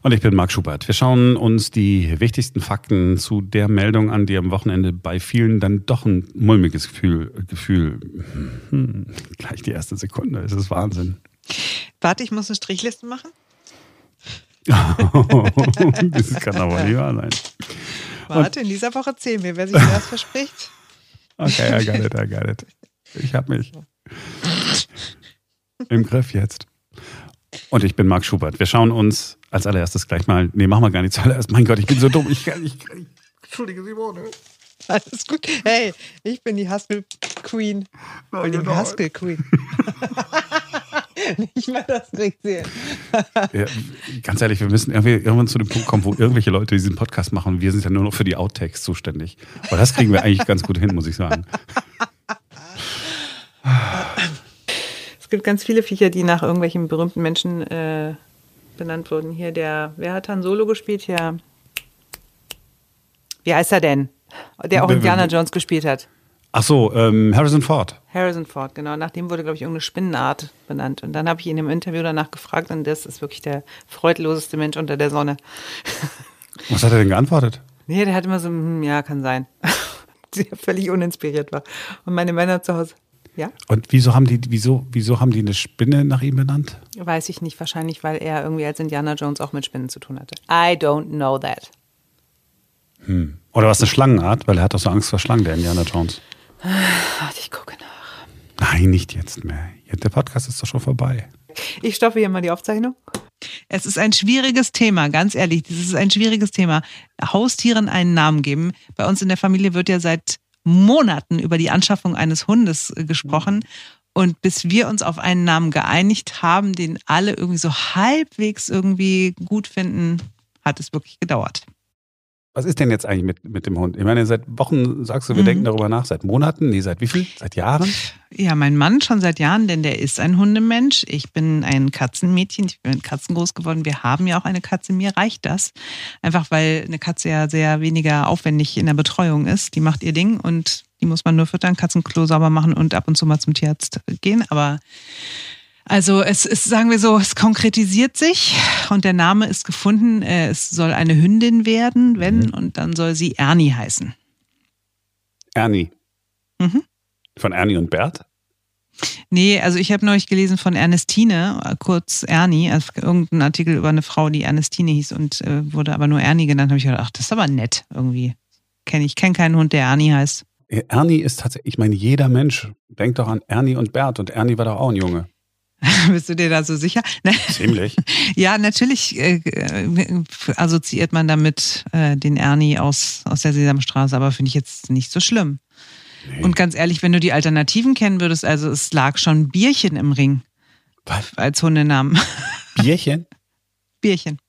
B: Und ich bin Marc Schubert. Wir schauen uns die wichtigsten Fakten zu der Meldung an, die am Wochenende bei vielen dann doch ein mulmiges Gefühl, Gefühl hm, gleich die erste Sekunde, es ist Wahnsinn.
A: Warte, ich muss eine Strichliste machen.
B: das kann aber nicht wahr sein.
A: Warte, in dieser Woche zählen wir, wer sich das verspricht.
B: Okay, I got it, I got it. Ich hab mich im Griff jetzt. Und ich bin Marc Schubert. Wir schauen uns als allererstes gleich mal. Nee, machen wir gar nicht zuallererst. Mein Gott, ich bin so dumm. Ich kann nicht. Entschuldige, Simone.
A: Alles gut. Hey, ich bin die Haskell Queen. Nein, die genau. Haskell Queen. nicht mal das sehen.
B: ja, ganz ehrlich, wir müssen irgendwann zu dem Punkt kommen, wo irgendwelche Leute diesen Podcast machen. Wir sind ja nur noch für die Outtakes zuständig. Aber das kriegen wir eigentlich ganz gut hin, muss ich sagen.
A: Es gibt ganz viele Viecher, die nach irgendwelchen berühmten Menschen äh, benannt wurden. Hier der, wer hat Han Solo gespielt? Hier. Wie heißt er denn? Der auch Indiana Jones gespielt hat.
B: Ach so, ähm, Harrison Ford.
A: Harrison Ford, genau. Nach dem wurde, glaube ich, irgendeine Spinnenart benannt. Und dann habe ich ihn im Interview danach gefragt und das ist wirklich der freudloseste Mensch unter der Sonne.
B: Was hat er denn geantwortet?
A: Nee, der hat immer so, hm, ja, kann sein. Der völlig uninspiriert war. Und meine Männer zu Hause, ja.
B: Und wieso haben die, wieso, wieso haben die eine Spinne nach ihm benannt?
A: Weiß ich nicht, wahrscheinlich, weil er irgendwie als Indiana Jones auch mit Spinnen zu tun hatte. I don't know that.
B: Hm. Oder was eine Schlangenart, weil er hat doch so Angst vor Schlangen, der Indiana Jones.
A: Warte, ich gucke nach.
B: Nein, nicht jetzt mehr. Der Podcast ist doch schon vorbei.
A: Ich stoppe hier mal die Aufzeichnung. Es ist ein schwieriges Thema, ganz ehrlich. Das ist ein schwieriges Thema. Haustieren einen Namen geben. Bei uns in der Familie wird ja seit Monaten über die Anschaffung eines Hundes äh, gesprochen. Und bis wir uns auf einen Namen geeinigt haben, den alle irgendwie so halbwegs irgendwie gut finden, hat es wirklich gedauert.
B: Was ist denn jetzt eigentlich mit, mit dem Hund? Ich meine, seit Wochen sagst du, wir mhm. denken darüber nach. Seit Monaten? Nee, seit wie viel? Seit Jahren?
A: Ja, mein Mann schon seit Jahren, denn der ist ein Hundemensch. Ich bin ein Katzenmädchen. Ich bin mit Katzen groß geworden. Wir haben ja auch eine Katze. Mir reicht das. Einfach weil eine Katze ja sehr weniger aufwendig in der Betreuung ist. Die macht ihr Ding und die muss man nur füttern, Katzenklo sauber machen und ab und zu mal zum Tierarzt gehen. Aber also es ist, sagen wir so, es konkretisiert sich und der Name ist gefunden. Äh, es soll eine Hündin werden, wenn, mhm. und dann soll sie Ernie heißen.
B: Ernie. Mhm. Von Ernie und Bert?
A: Nee, also ich habe neulich gelesen von Ernestine, äh, kurz Ernie, also irgendein Artikel über eine Frau, die Ernestine hieß und äh, wurde aber nur Ernie genannt. habe ich gedacht, ach, das ist aber nett irgendwie. Kenn ich kenne keinen Hund, der Ernie heißt.
B: Ernie ist tatsächlich, ich meine, jeder Mensch denkt doch an Ernie und Bert und Ernie war doch auch ein Junge.
A: Bist du dir da so sicher?
B: Ziemlich.
A: ja, natürlich äh, assoziiert man damit äh, den Ernie aus, aus der Sesamstraße, aber finde ich jetzt nicht so schlimm. Nee. Und ganz ehrlich, wenn du die Alternativen kennen würdest, also es lag schon Bierchen im Ring. Was? Als Hundenamen.
B: Bierchen?
A: Bierchen.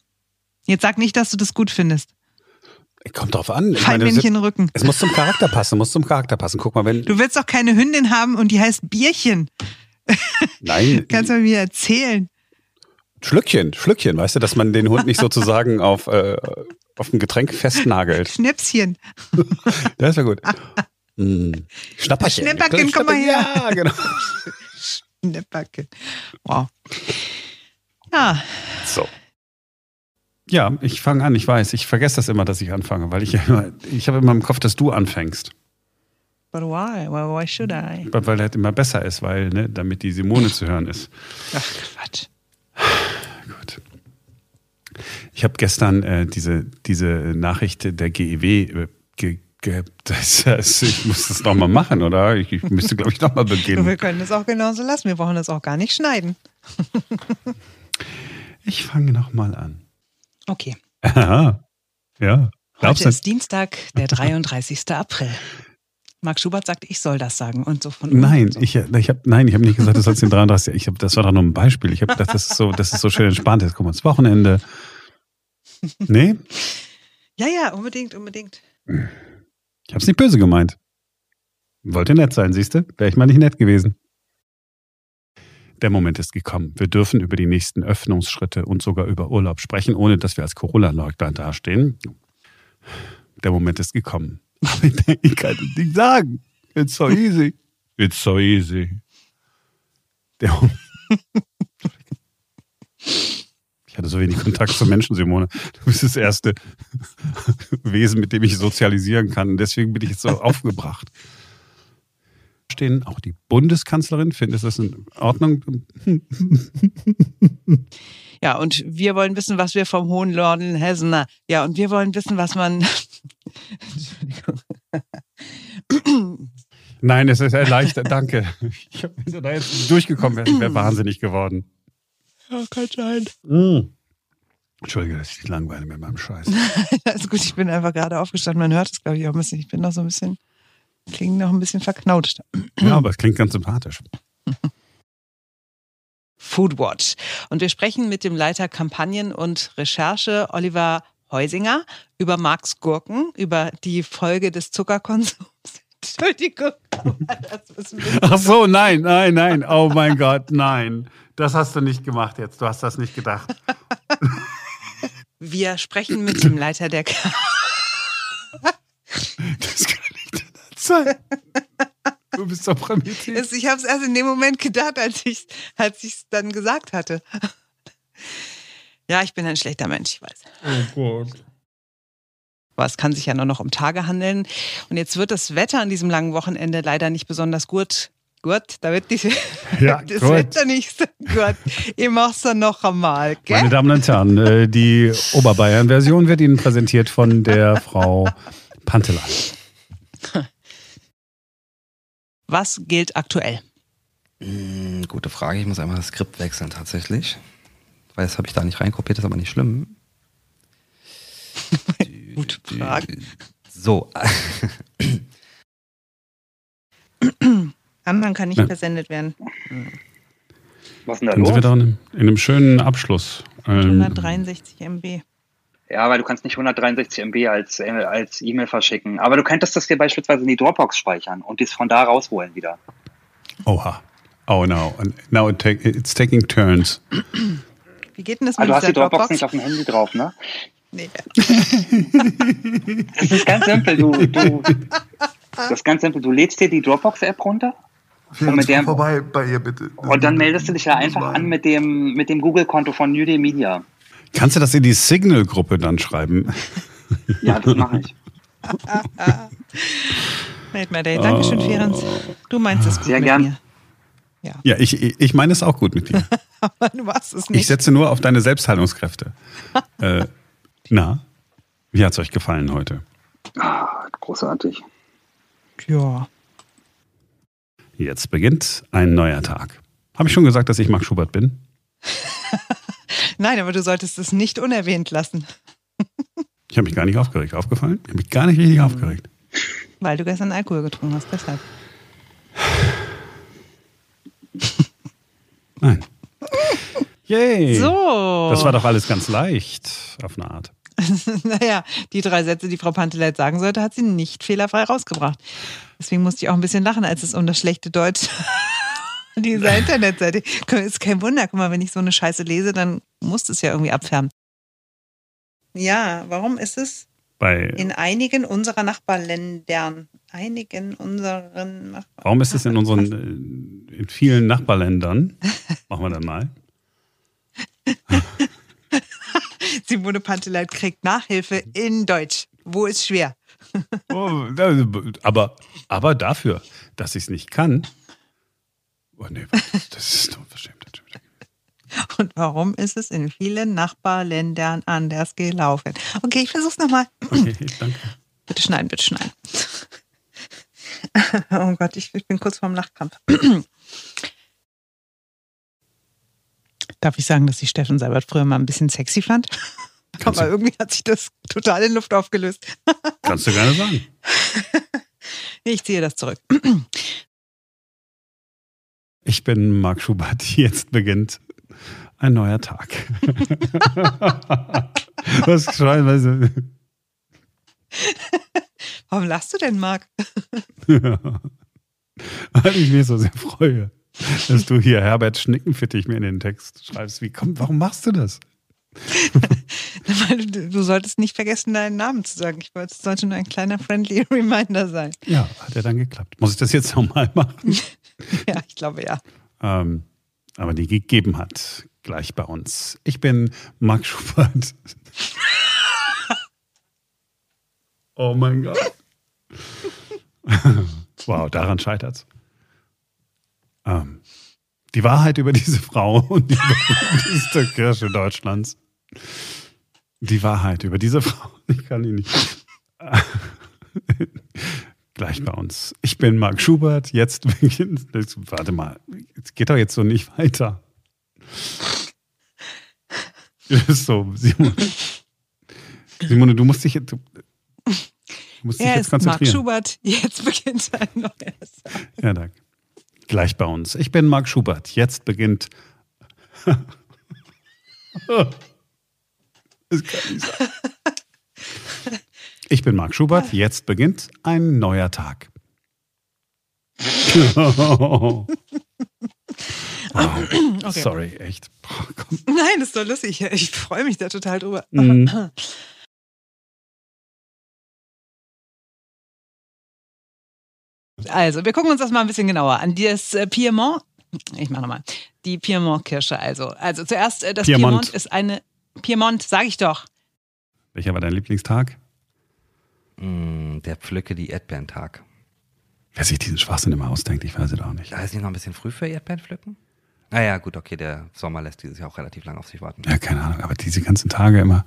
A: Jetzt sag nicht, dass du das gut findest.
B: Kommt drauf an.
A: Ich in den Rücken.
B: Es muss zum Charakter passen, muss zum Charakter passen. Guck mal, wenn.
A: Du willst doch keine Hündin haben und die heißt Bierchen.
B: Nein.
A: Kannst du mir erzählen?
B: Schlückchen, Schlückchen, weißt du, dass man den Hund nicht sozusagen auf, äh, auf ein Getränk festnagelt.
A: Schnäpschen.
B: das wäre gut. Mm. Schnapperchen.
A: Schnäpperchen, komm mal her.
B: Ja, genau.
A: Schnäpperchen. Wow. Ja.
B: So. Ja, ich fange an, ich weiß. Ich vergesse das immer, dass ich anfange, weil ich, ich habe immer im Kopf, dass du anfängst.
A: But why? Well, why should I?
B: Weil er halt immer besser ist, weil, ne, damit die Simone zu hören ist.
A: Ach, Quatsch.
B: Gut. Ich habe gestern äh, diese, diese Nachricht der GEW äh, ge, das, das, ich muss das nochmal machen, oder? Ich, ich müsste, glaube ich, nochmal beginnen.
A: Wir können das auch genauso lassen. Wir brauchen das auch gar nicht schneiden.
B: ich fange nochmal an.
A: Okay.
B: Aha. Ja.
A: Heute ist Dienstag, der 33. April. Marc Schubert sagt, ich soll das sagen und so von
B: Nein,
A: so.
B: ich, ich habe nein, ich habe nicht gesagt, du sollst den 33. Ich hab, das war doch nur ein Beispiel. Ich habe gedacht, das ist so, das ist so schön entspannt. Jetzt kommen wir ins Wochenende. Nee?
A: Ja, ja, unbedingt, unbedingt.
B: Ich habe es nicht böse gemeint. Wollte nett sein, siehst du? Wäre ich mal nicht nett gewesen. Der Moment ist gekommen. Wir dürfen über die nächsten Öffnungsschritte und sogar über Urlaub sprechen, ohne dass wir als Corona-Leugner dastehen. Der Moment ist gekommen. Aber ich denke, ich kann das nicht sagen. It's so easy. It's so easy. Der. Ich hatte so wenig Kontakt zu Menschen, Simone. Du bist das erste Wesen, mit dem ich sozialisieren kann. deswegen bin ich jetzt so aufgebracht stehen, auch die Bundeskanzlerin. Findest du das in Ordnung?
A: Ja, und wir wollen wissen, was wir vom Hohen Norden Hessen. Ja, und wir wollen wissen, was man.
B: Entschuldigung. Nein, es ist erleichtert. Danke. Ich habe da jetzt durchgekommen, wäre wär wahnsinnig geworden.
A: Ja, kann sein.
B: Mm. Entschuldige, dass ich langweile mit meinem Scheiß.
A: Alles gut, ich bin einfach gerade aufgestanden. Man hört es, glaube ich, auch ein bisschen. Ich bin noch so ein bisschen. Klingt noch ein bisschen verknautscht.
B: Ja, aber es klingt ganz sympathisch.
A: Foodwatch. Und wir sprechen mit dem Leiter Kampagnen und Recherche, Oliver Heusinger, über Marks Gurken, über die Folge des Zuckerkonsums. Entschuldigung.
B: Ach so, nein, nein, nein. Oh mein Gott, nein. Das hast du nicht gemacht jetzt. Du hast das nicht gedacht.
A: Wir sprechen mit dem Leiter der K
B: Das kann sein. Du bist doch primitiv.
A: Ich habe es erst in dem Moment gedacht, als ich es als dann gesagt hatte. Ja, ich bin ein schlechter Mensch, ich weiß.
B: Oh Gott.
A: Aber es kann sich ja nur noch um Tage handeln. Und jetzt wird das Wetter an diesem langen Wochenende leider nicht besonders gut. Gut, da wird die,
B: ja,
A: das
B: gut.
A: Wetter nicht so gut. Ich mach's dann noch einmal, gell?
B: Meine Damen und Herren, äh, die Oberbayern-Version wird Ihnen präsentiert von der Frau Pantelan.
A: Was gilt aktuell?
C: Hm, gute Frage. Ich muss einmal das Skript wechseln tatsächlich. Weil das habe ich da nicht reinkopiert, ist aber nicht schlimm.
A: Gute Frage.
C: So.
A: Anhang kann nicht ja. versendet werden.
D: Was denn da
B: Dann
D: los?
B: sind wir da in, in einem schönen Abschluss.
A: 163 MB.
D: Ja, weil du kannst nicht 163 MB als äh, als E-Mail verschicken. Aber du könntest das dir beispielsweise in die Dropbox speichern und dies von da rausholen wieder.
B: Oha. Oh no. Now it take, it's taking turns.
A: Wie geht denn das
D: Ah,
A: mit
D: du hast die Dropbox,
A: Dropbox?
D: nicht auf dem Handy drauf, ne?
A: Nee.
D: Das ist ganz simpel. Du, du, das ist ganz simpel. Du lädst dir die Dropbox-App runter und, mit der,
E: vorbei bei ihr bitte.
D: und dann meldest du dich ja einfach an mit dem, mit dem Google-Konto von New Day Media.
B: Kannst du das in die Signal-Gruppe dann schreiben?
D: Ja, das mache ich.
A: Made my day. Dankeschön, Ferenc. Du meinst es gut
D: Sehr
A: mit
D: gern.
A: mir. Ja.
B: Ja, ich, ich ich meine es auch gut mit dir.
A: Aber du machst es
B: Ich
A: nicht.
B: setze nur auf deine Selbstheilungskräfte. äh, na, wie hat's euch gefallen heute?
D: Ah, großartig.
A: Ja.
B: Jetzt beginnt ein neuer Tag. Habe ich schon gesagt, dass ich Marc Schubert bin?
A: Nein, aber du solltest es nicht unerwähnt lassen,
B: Ich habe mich gar nicht aufgeregt. Aufgefallen? Ich habe mich gar nicht richtig aufgeregt.
A: weil du gestern Alkohol getrunken hast. Deshalb.
B: Nein. Yay.
A: So.
B: Das war doch alles ganz leicht, auf eine Art.
A: naja, die drei Sätze, die Frau Panteleit sagen sollte, hat sie nicht fehlerfrei rausgebracht. Deswegen musste ich auch ein bisschen lachen, als es um das schlechte Deutsch dieser Internetseite. Ist kein Wunder, guck mal, wenn ich so eine Scheiße lese, dann muss es ja irgendwie abfärben. Ja, warum ist es
B: Bei,
A: in einigen unserer Nachbarländern, einigen unseren Nachbarn,
B: warum ist es in unseren, äh, in vielen Nachbarländern, machen wir dann mal,
A: Simone Panteleit kriegt Nachhilfe in Deutsch. Wo ist schwer?
B: Oh, aber, aber dafür, dass ich es nicht kann. Oh nee, das, das ist unverschämt.
A: Und warum ist es in vielen Nachbarländern anders gelaufen? Okay, ich versuch's nochmal.
B: Okay, danke.
A: Bitte schneiden, bitte schneiden. Oh Gott, ich, ich bin kurz vorm Nachtkampf. Darf ich sagen, dass ich Steffen Seibert früher mal ein bisschen sexy fand?
B: Kannst
A: Aber irgendwie hat sich das total in Luft aufgelöst.
B: kannst du gerne sagen.
A: Ich ziehe das zurück.
B: Ich bin Marc Schubert. Jetzt beginnt ein neuer Tag. Was schreien, weißt du?
A: Warum lachst du denn, Marc?
B: Weil ich mich so sehr freue, dass du hier Herbert Schnickenfittich mir in den Text schreibst. Wie komm, warum machst du das?
A: Du solltest nicht vergessen, deinen Namen zu sagen. Ich wollte, es sollte nur ein kleiner friendly Reminder sein.
B: Ja, hat ja dann geklappt. Muss ich das jetzt nochmal machen?
A: Ja, ich glaube ja.
B: ähm, aber die gegeben hat, gleich bei uns. Ich bin Marc Schubert. oh mein Gott. wow, daran scheitert's. Ähm, die Wahrheit über diese Frau und die berühmteste Kirche Deutschlands. Die Wahrheit über diese Frau. Ich kann ihn nicht. Gleich bei uns. Ich bin Marc Schubert. Jetzt beginnt. Warte mal. Es geht doch jetzt so nicht weiter. Das ist so, Simone. Simone, du musst dich jetzt, du musst dich
A: Er
B: jetzt
A: ist Marc. Schubert. Jetzt beginnt ein neues.
B: Ja, danke. Gleich bei uns. Ich bin Marc Schubert. Jetzt beginnt. Das kann nicht sein. Ich bin Marc Schubert. Jetzt beginnt ein neuer Tag. wow.
A: Okay.
B: Sorry, echt. Boah.
A: Nein, das ist doch lustig. Ich freue mich da total drüber.
B: Mhm.
A: Also, wir gucken uns das mal ein bisschen genauer an. Das äh, Piemont, ich mache nochmal, die Piemont-Kirsche also. Also zuerst, äh, das
B: Piemont.
A: Piemont, ist eine, Piemont, sage ich doch.
B: Welcher war dein Lieblingstag?
C: Mm, der Pflücke die Erdbeerentag.
B: Wer sich diesen Schwachsinn immer ausdenkt, ich weiß es auch nicht.
C: Ja, ist nicht noch ein bisschen früh für Erdbeeren pflücken? Naja, gut, okay, der Sommer lässt dieses Jahr auch relativ lang auf sich warten.
B: Ja, keine Ahnung, aber diese ganzen Tage immer.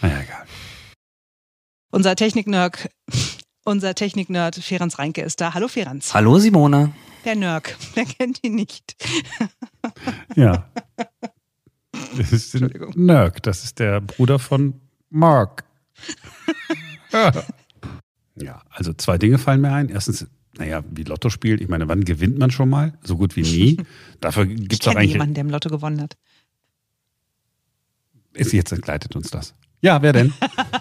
B: Naja, egal.
A: Unser Technik-Nerd, unser Technik-Nerd Ferenc Reinke ist da. Hallo Ferenc.
C: Hallo Simone.
A: Der Nerd, wer kennt ihn nicht?
B: Ja. Das ist
A: Entschuldigung.
B: Nörg, das ist der Bruder von Mark. ja, also zwei Dinge fallen mir ein. Erstens, naja, wie Lotto spielt. Ich meine, wann gewinnt man schon mal? So gut wie nie. Dafür gibt es doch eigentlich.
A: jemanden, der im Lotto gewonnen hat.
B: Ist jetzt entgleitet uns das. Ja, wer denn?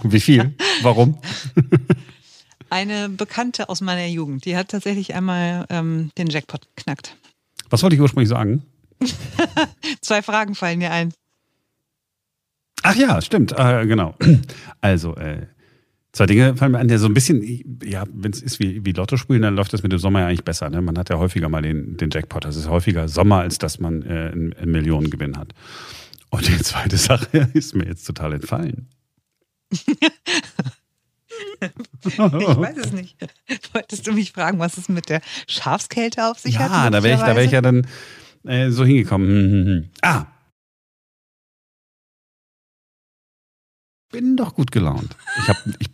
B: wie viel? Warum?
A: Eine Bekannte aus meiner Jugend, die hat tatsächlich einmal ähm, den Jackpot geknackt.
B: Was wollte ich ursprünglich sagen?
A: Zwei Fragen fallen mir ein.
B: Ach ja, stimmt, äh, genau. Also, äh, zwei Dinge fallen mir an, der so ein bisschen, ja, wenn es ist wie, wie Lotto spielen, dann läuft das mit dem Sommer ja eigentlich besser. Ne? Man hat ja häufiger mal den, den Jackpot. Das ist häufiger Sommer, als dass man äh, einen, einen Millionengewinn hat. Und die zweite Sache ist mir jetzt total entfallen.
A: Ich weiß es nicht. Wolltest du mich fragen, was es mit der Schafskälte auf sich hat?
B: Ja, da wäre ich, da wär ich ja dann äh, so hingekommen. Hm, hm, hm. Ah. Bin doch gut gelaunt. Ich ich, ich,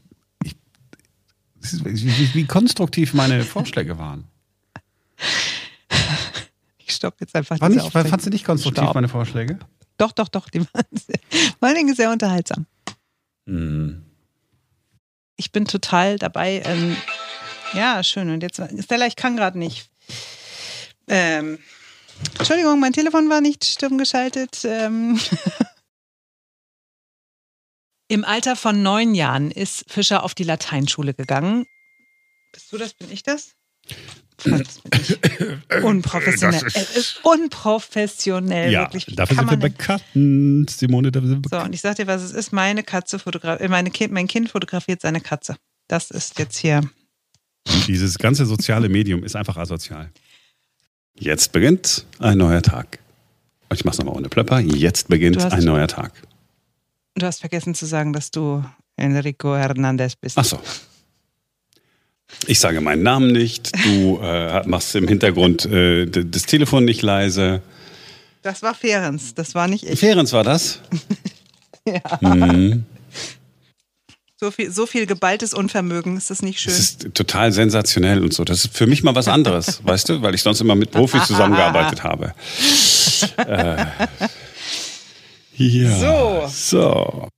B: wie, wie konstruktiv meine Vorschläge waren.
A: Ich stopp jetzt einfach
B: War nicht, fandst du nicht konstruktiv
A: Stopp.
B: meine Vorschläge?
A: Doch, doch, doch. Die waren sehr, vor allen Dingen sehr unterhaltsam.
B: Hm.
A: Ich bin total dabei. Ähm, ja, schön. Und jetzt, Stella, ich kann gerade nicht. Ähm, Entschuldigung, mein Telefon war nicht stumm geschaltet. Ähm. Im Alter von neun Jahren ist Fischer auf die Lateinschule gegangen. Bist du das? Bin ich das? Unprofessionell.
B: Das ist-
A: es ist unprofessionell,
B: Ja,
A: wirklich.
B: Dafür sind wir bekannt, Simone. Dafür sind wir
A: So, und ich sag dir, was es ist. Meine Katze fotografiert, meine kind, mein Kind fotografiert seine Katze. Das ist jetzt hier.
B: Dieses ganze soziale Medium ist einfach asozial. Jetzt beginnt ein neuer Tag. Ich mach's nochmal ohne Plöpper. Jetzt beginnt ein neuer Tag.
A: Du hast vergessen zu sagen, dass du Enrico Hernandez bist.
B: Ach so. Ich sage meinen Namen nicht. Du äh, machst im Hintergrund äh, das Telefon nicht leise.
A: Das war Ferenc, das war nicht ich.
B: Ferenc war das?
A: Ja.
B: Mhm.
A: So viel, so viel geballtes Unvermögen, ist das nicht schön?
B: Das ist total sensationell und so. Das ist für mich mal was anderes, weißt du? Weil ich sonst immer mit Profis zusammengearbeitet habe. Äh, ja.
A: So.
B: So.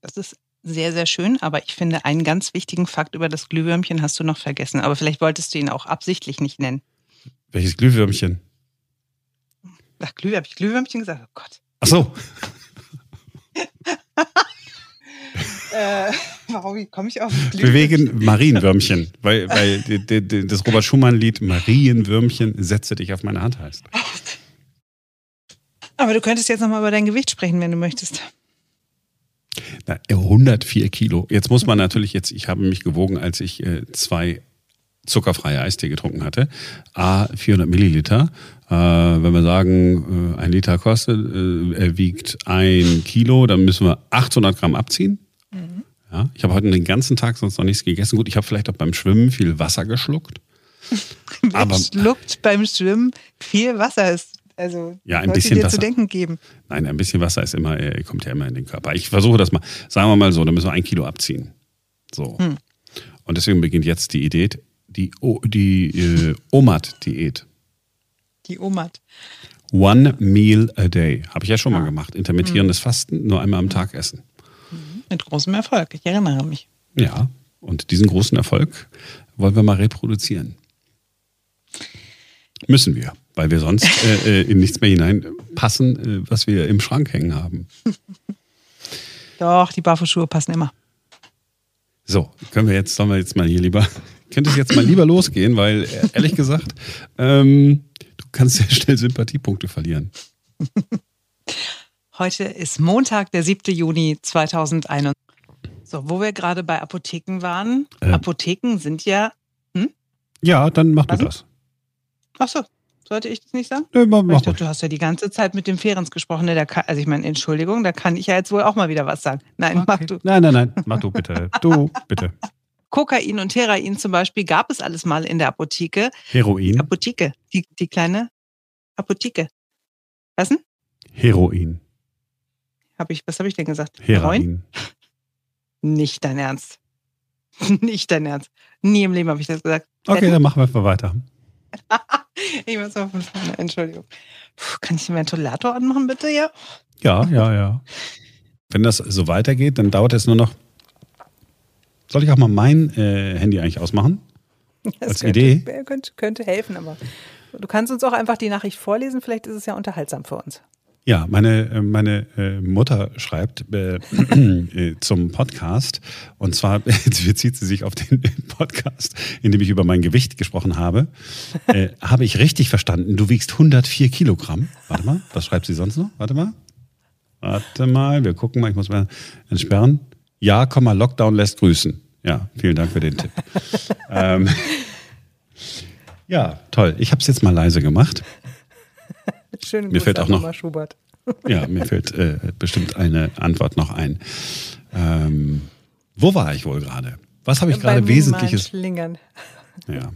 A: Das ist sehr, sehr schön, aber ich finde, einen ganz wichtigen Fakt über das Glühwürmchen hast du noch vergessen. Aber vielleicht wolltest du ihn auch absichtlich nicht nennen.
B: Welches Glühwürmchen?
A: Ach, Glüh, habe ich Glühwürmchen gesagt? Oh Gott.
B: Ach so.
A: Äh, warum komme ich auf Glühwürmchen?
B: Bewegen Marienwürmchen. Weil, weil das Robert Schumann-Lied Marienwürmchen, setze dich auf meine Hand heißt.
A: Aber du könntest jetzt nochmal über dein Gewicht sprechen, wenn du möchtest.
B: Na, 104 Kilo. Jetzt muss man natürlich jetzt, ich habe mich gewogen, als ich äh, zwei zuckerfreie Eistee getrunken hatte. A, 400 Milliliter. Äh, wenn wir sagen, äh, ein Liter kostet, äh, er wiegt ein Kilo, dann müssen wir 800 Gramm abziehen. Ja, ich habe heute den ganzen Tag sonst noch nichts gegessen. Gut, ich habe vielleicht auch beim Schwimmen viel Wasser geschluckt. Aber-
A: schluckt beim Schwimmen viel Wasser ist. Also
B: Ja, ein bisschen
A: dir
B: Wasser.
A: zu denken geben.
B: Nein, ein bisschen Wasser ist immer, äh, kommt ja immer in den Körper. Ich versuche das mal, sagen wir mal so, dann müssen wir ein Kilo abziehen. So.
A: Hm.
B: Und deswegen beginnt jetzt die Idee, die, O- die äh, OMAD-Diät.
A: Die Oma. hat-
B: One Meal a Day. Habe ich ja schon mal
A: Ah.
B: gemacht. Intermittierendes Fasten, nur einmal am Tag essen.
A: Mit großem Erfolg. Ich erinnere mich.
B: Ja, und diesen großen Erfolg wollen wir mal reproduzieren. Müssen wir, weil wir sonst äh, äh, in nichts mehr hineinpassen, äh, was wir im Schrank hängen haben.
A: Doch, die Barfußschuhe passen immer.
B: So, können wir jetzt, sollen wir jetzt mal hier lieber, könnte es jetzt mal lieber losgehen, weil äh, ehrlich gesagt, ähm, du kannst sehr schnell Sympathiepunkte verlieren.
A: Heute ist Montag, der 7. Juni 2021. So, wo wir gerade bei Apotheken waren.
B: Ähm.
A: Apotheken sind ja.
B: Ja, dann mach
A: Was?
B: du das.
A: Ach so, sollte ich das nicht sagen?
B: Mach,
A: Weil
B: mach
A: dachte, du hast ja die ganze Zeit mit dem Ferenc gesprochen. ne, kann, also ich meine, Entschuldigung, da kann ich ja jetzt wohl auch mal wieder was sagen. Nein, mach
B: Okay.
A: du.
B: Nein, nein, nein, mach du bitte. Du, bitte.
A: Kokain und Heroin zum Beispiel gab es alles mal in der Apotheke.
B: Heroin.
A: Apotheke, die, die kleine Apotheke. Was denn?
B: Heroin.
A: Hab ich, was habe ich denn gesagt?
B: Heroin.
A: Nicht dein Ernst. Nicht dein Ernst. Nie im Leben habe ich das gesagt.
B: Okay, dann machen wir einfach weiter.
A: Ich muss mal von vorne, Entschuldigung. Puh, kann ich den Ventilator anmachen, bitte? Ja.
B: Ja, ja, ja. Wenn das so weitergeht, dann dauert es nur noch. Soll ich auch mal mein äh, Handy eigentlich ausmachen?
A: Das
B: Als
A: könnte,
B: Idee?
A: Könnte, könnte helfen, aber du kannst uns auch einfach die Nachricht vorlesen. Vielleicht ist es ja unterhaltsam für uns.
B: Ja, meine, äh, meine äh, Mutter schreibt äh, äh, zum Podcast und zwar bezieht sie sich auf den Podcast, in dem ich über mein Gewicht gesprochen habe. Äh, habe ich richtig verstanden? Du wiegst 104 Kilogramm. Warte mal, was schreibt sie sonst noch? Warte mal. Warte mal, wir gucken mal, ich muss mal entsperren. Ja, Komma, Lockdown lässt grüßen. Ja, vielen Dank für den Tipp. ähm, ja, toll. Ich habe es jetzt mal leise gemacht.
A: Schönen
B: Mir fällt auch noch-
A: Schubert.
B: Ja, mir fällt äh, bestimmt eine Antwort noch ein. Ähm, wo war ich wohl gerade? Was habe ich gerade Wesentliches?
A: Schlingern.
B: Ja.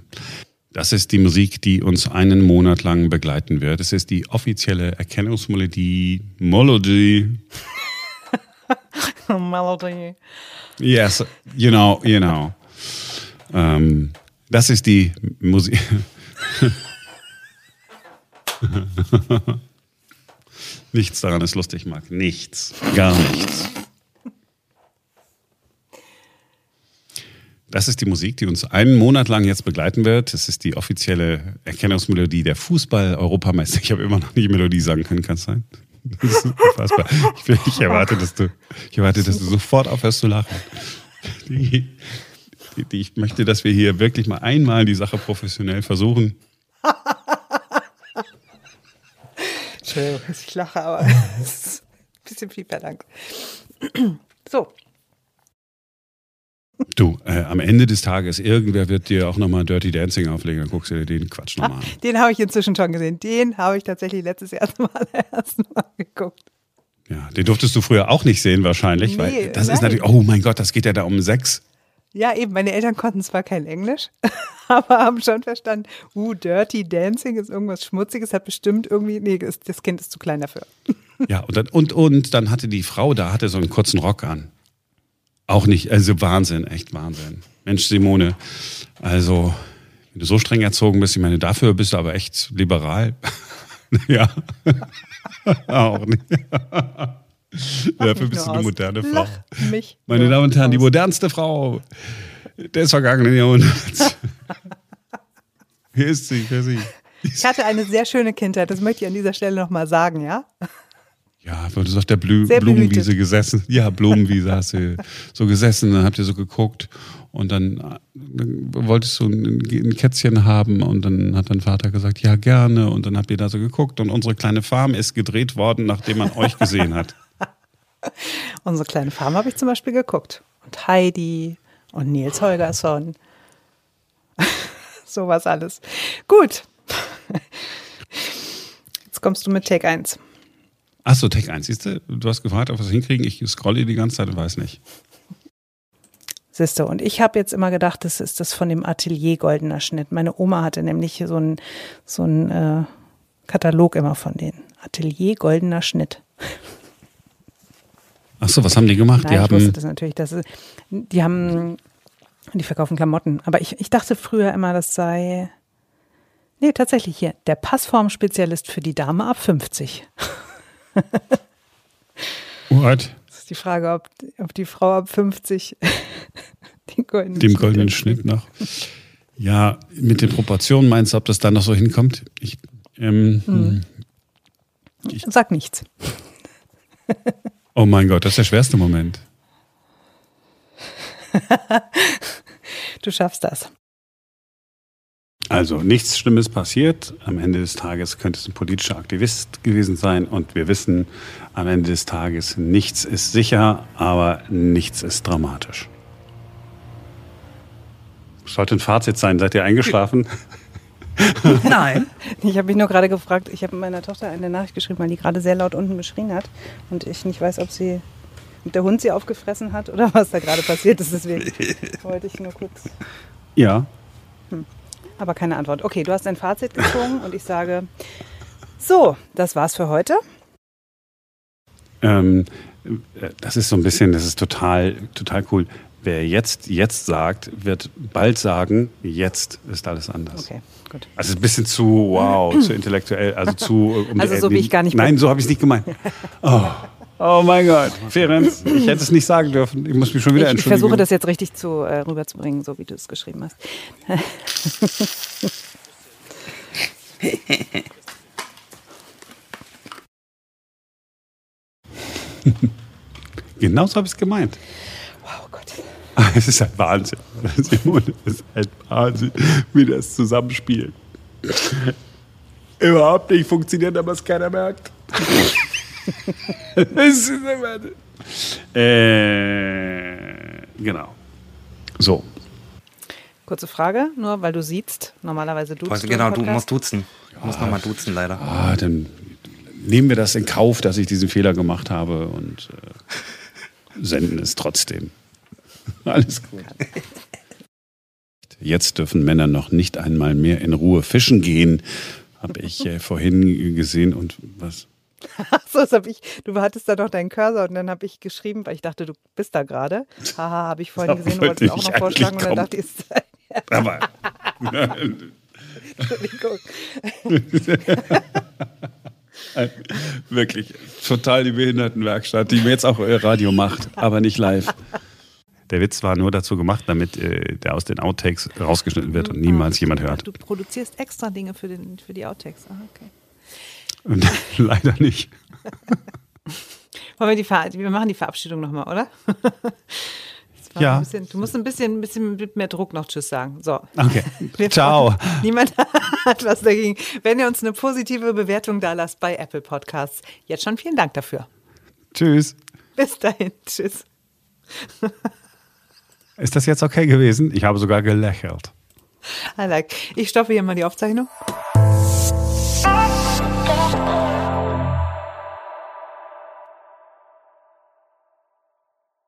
B: Das ist die Musik, die uns einen Monat lang begleiten wird. Es ist die offizielle Erkennungsmelodie, Melodie.
A: Melody.
B: Yes, you know, you know. Ähm, das ist die Musik. nichts daran ist lustig, Marc. Nichts. Gar nichts. Das ist die Musik, die uns einen Monat lang jetzt begleiten wird. Das ist die offizielle Erkennungsmelodie der Fußball-Europameister. Ich habe immer noch nicht Melodie sagen können, kann es sein? Das ist unfassbar. Ich, will- ich, erwarte, dass du, ich erwarte, dass du sofort aufhörst zu lachen. Die, die, die, ich möchte, dass wir hier wirklich mal einmal die Sache professionell versuchen.
A: Entschuldigung, dass ich lache, aber es ist ein bisschen viel verlangt. So,
B: Du, äh, am Ende des Tages, irgendwer wird dir auch nochmal Dirty Dancing auflegen, dann guckst du dir den Quatsch nochmal an.
A: den habe ich inzwischen schon gesehen. Den habe ich tatsächlich letztes Jahr zum allerersten Mal geguckt.
B: Ja, den durftest du früher auch nicht sehen wahrscheinlich,
A: Nee,
B: weil das ist
A: nein.
B: natürlich, oh mein Gott, das geht ja da um Sex.
A: Ja, eben, meine Eltern konnten zwar kein Englisch, aber haben schon verstanden, uh, Dirty Dancing ist irgendwas Schmutziges, hat bestimmt irgendwie, nee, das Kind ist zu klein dafür.
B: Ja, und dann, und, und dann hatte die Frau da, hatte so einen kurzen Rock an. Auch nicht, also Wahnsinn, echt Wahnsinn. Mensch, Simone, also, wenn du so streng erzogen bist, ich meine, dafür bist du aber echt liberal. ja. auch nicht. Dafür bist du eine moderne Frau.
A: Lach mich
B: Meine Damen und Herren, die modernste Frau des vergangenen Jahrhunderts. Hier ist sie, hier ist sie.
A: Ich hatte eine sehr schöne Kindheit, das möchte ich an dieser Stelle nochmal sagen, ja?
B: Ja, du hast auf der Blü
A: Sehr
B: Blumenwiese
A: behütet.
B: gesessen. Ja, Blumenwiese hast du so gesessen, dann habt ihr so geguckt und dann, dann wolltest du ein, ein Kätzchen haben und dann hat dein Vater gesagt, ja gerne und dann habt ihr da so geguckt und unsere kleine Farm ist gedreht worden, nachdem man euch gesehen hat.
A: Unsere kleine Farm habe ich zum Beispiel geguckt. Und Heidi und Nils Holgersson. Sowas alles. Gut. Jetzt kommst du mit Take 1.
B: Achso, Tech 1, siehst du? Du hast gefragt, ob wir es hinkriegen. Ich scrolle die ganze Zeit und weiß nicht.
A: Siehste, und ich habe jetzt immer gedacht, das ist das von dem Atelier Goldener Schnitt. Meine Oma hatte nämlich so einen so einen, äh, Katalog immer von denen. Atelier Goldener Schnitt.
B: Achso, was haben die gemacht?
A: Nein,
B: die
A: ich
B: haben.
A: wusste das natürlich. Das ist, die haben, die verkaufen Klamotten. Aber ich, ich dachte früher immer, das sei, nee, tatsächlich hier, der Passformspezialist für die Dame ab 50.
B: What?
A: Das ist die Frage, ob, ob die Frau ab 50 den goldenen
B: Dem
A: Schnitt
B: goldenen. Schnitt noch. Ja, mit den Proportionen meinst du, ob das dann noch so hinkommt? Ich, ähm,
A: Hm. Sag nichts.
B: Oh mein Gott, das ist der schwerste Moment.
A: Du schaffst das.
B: Also nichts Schlimmes passiert. Am Ende des Tages könnte es ein politischer Aktivist gewesen sein und wir wissen, am Ende des Tages nichts ist sicher, aber nichts ist dramatisch. Sollte ein Fazit sein. Seid ihr eingeschlafen?
C: Nein.
A: Ich habe mich nur gerade gefragt, ich habe meiner Tochter eine Nachricht geschrieben, weil die gerade sehr laut unten geschrien hat und ich nicht weiß, ob sie ob der Hund sie aufgefressen hat oder was da gerade passiert ist. Deswegen wollte ich nur kurz.
B: Ja.
A: Aber keine Antwort. Okay, du hast ein Fazit gezogen und ich sage, so, das war's für heute.
B: Ähm, äh, das ist so ein bisschen, das ist total, total cool. Wer jetzt, jetzt sagt, wird bald sagen, jetzt ist alles anders.
A: Okay, gut.
B: Also ein bisschen zu, wow, zu intellektuell, also zu... um
A: Also so, wie ich gar nicht.
B: Nein, so habe ich es nicht gemeint. Oh. oh mein Gott, Ferenc, ich hätte es nicht sagen dürfen. Ich muss mich schon wieder
A: Ich, ich
B: entschuldigen.
A: versuche das jetzt richtig zu, äh, rüberzubringen, so wie du es geschrieben hast.
B: Genau so habe ich es gemeint.
A: Oh Gott.
B: Es ist halt Wahnsinn. Simone, es ist halt Wahnsinn, wie das zusammenspielt. Überhaupt nicht funktioniert, aber es keiner merkt. es ist immer. Äh, genau. So.
A: Kurze Frage, nur weil du siehst, normalerweise du.
C: Also, genau, du musst duzen. Du musst nochmal duzen, leider.
B: Ah, dann nehmen wir das in Kauf, dass ich diesen Fehler gemacht habe und äh, senden es trotzdem. Alles gut. Jetzt dürfen Männer noch nicht einmal mehr in Ruhe fischen gehen, habe ich äh, vorhin gesehen und was?
A: Achso, das habe ich. Du hattest da doch deinen Cursor und dann habe ich geschrieben, weil ich dachte, du bist da gerade. Haha, habe ich vorhin gesehen, du
B: wollte
A: wolltest auch noch vorschlagen und dann dachte ich, ist-
B: Aber
A: Entschuldigung.
B: wirklich total die Behindertenwerkstatt, die mir jetzt auch äh, Radio macht, aber nicht live. Der Witz war nur dazu gemacht, damit äh, der aus den Outtakes rausgeschnitten wird und niemals jemand hört.
A: Du produzierst extra Dinge für, den, für die Outtakes. Ah, okay.
B: Und leider nicht.
A: Wollen wir die Ver wir machen die Verabschiedung nochmal, oder?
B: Ja.
A: Ein bisschen, du musst ein bisschen, ein bisschen mit mehr Druck noch Tschüss sagen. So.
B: Okay.
A: Wir-
B: Ciao.
A: Niemand hat was dagegen. Wenn ihr uns eine positive Bewertung da lasst bei Apple Podcasts, jetzt schon vielen Dank dafür.
B: Tschüss.
A: Bis dahin. Tschüss.
B: Ist das jetzt okay gewesen? Ich habe sogar gelächelt.
A: I like. Ich stoppe hier mal die Aufzeichnung.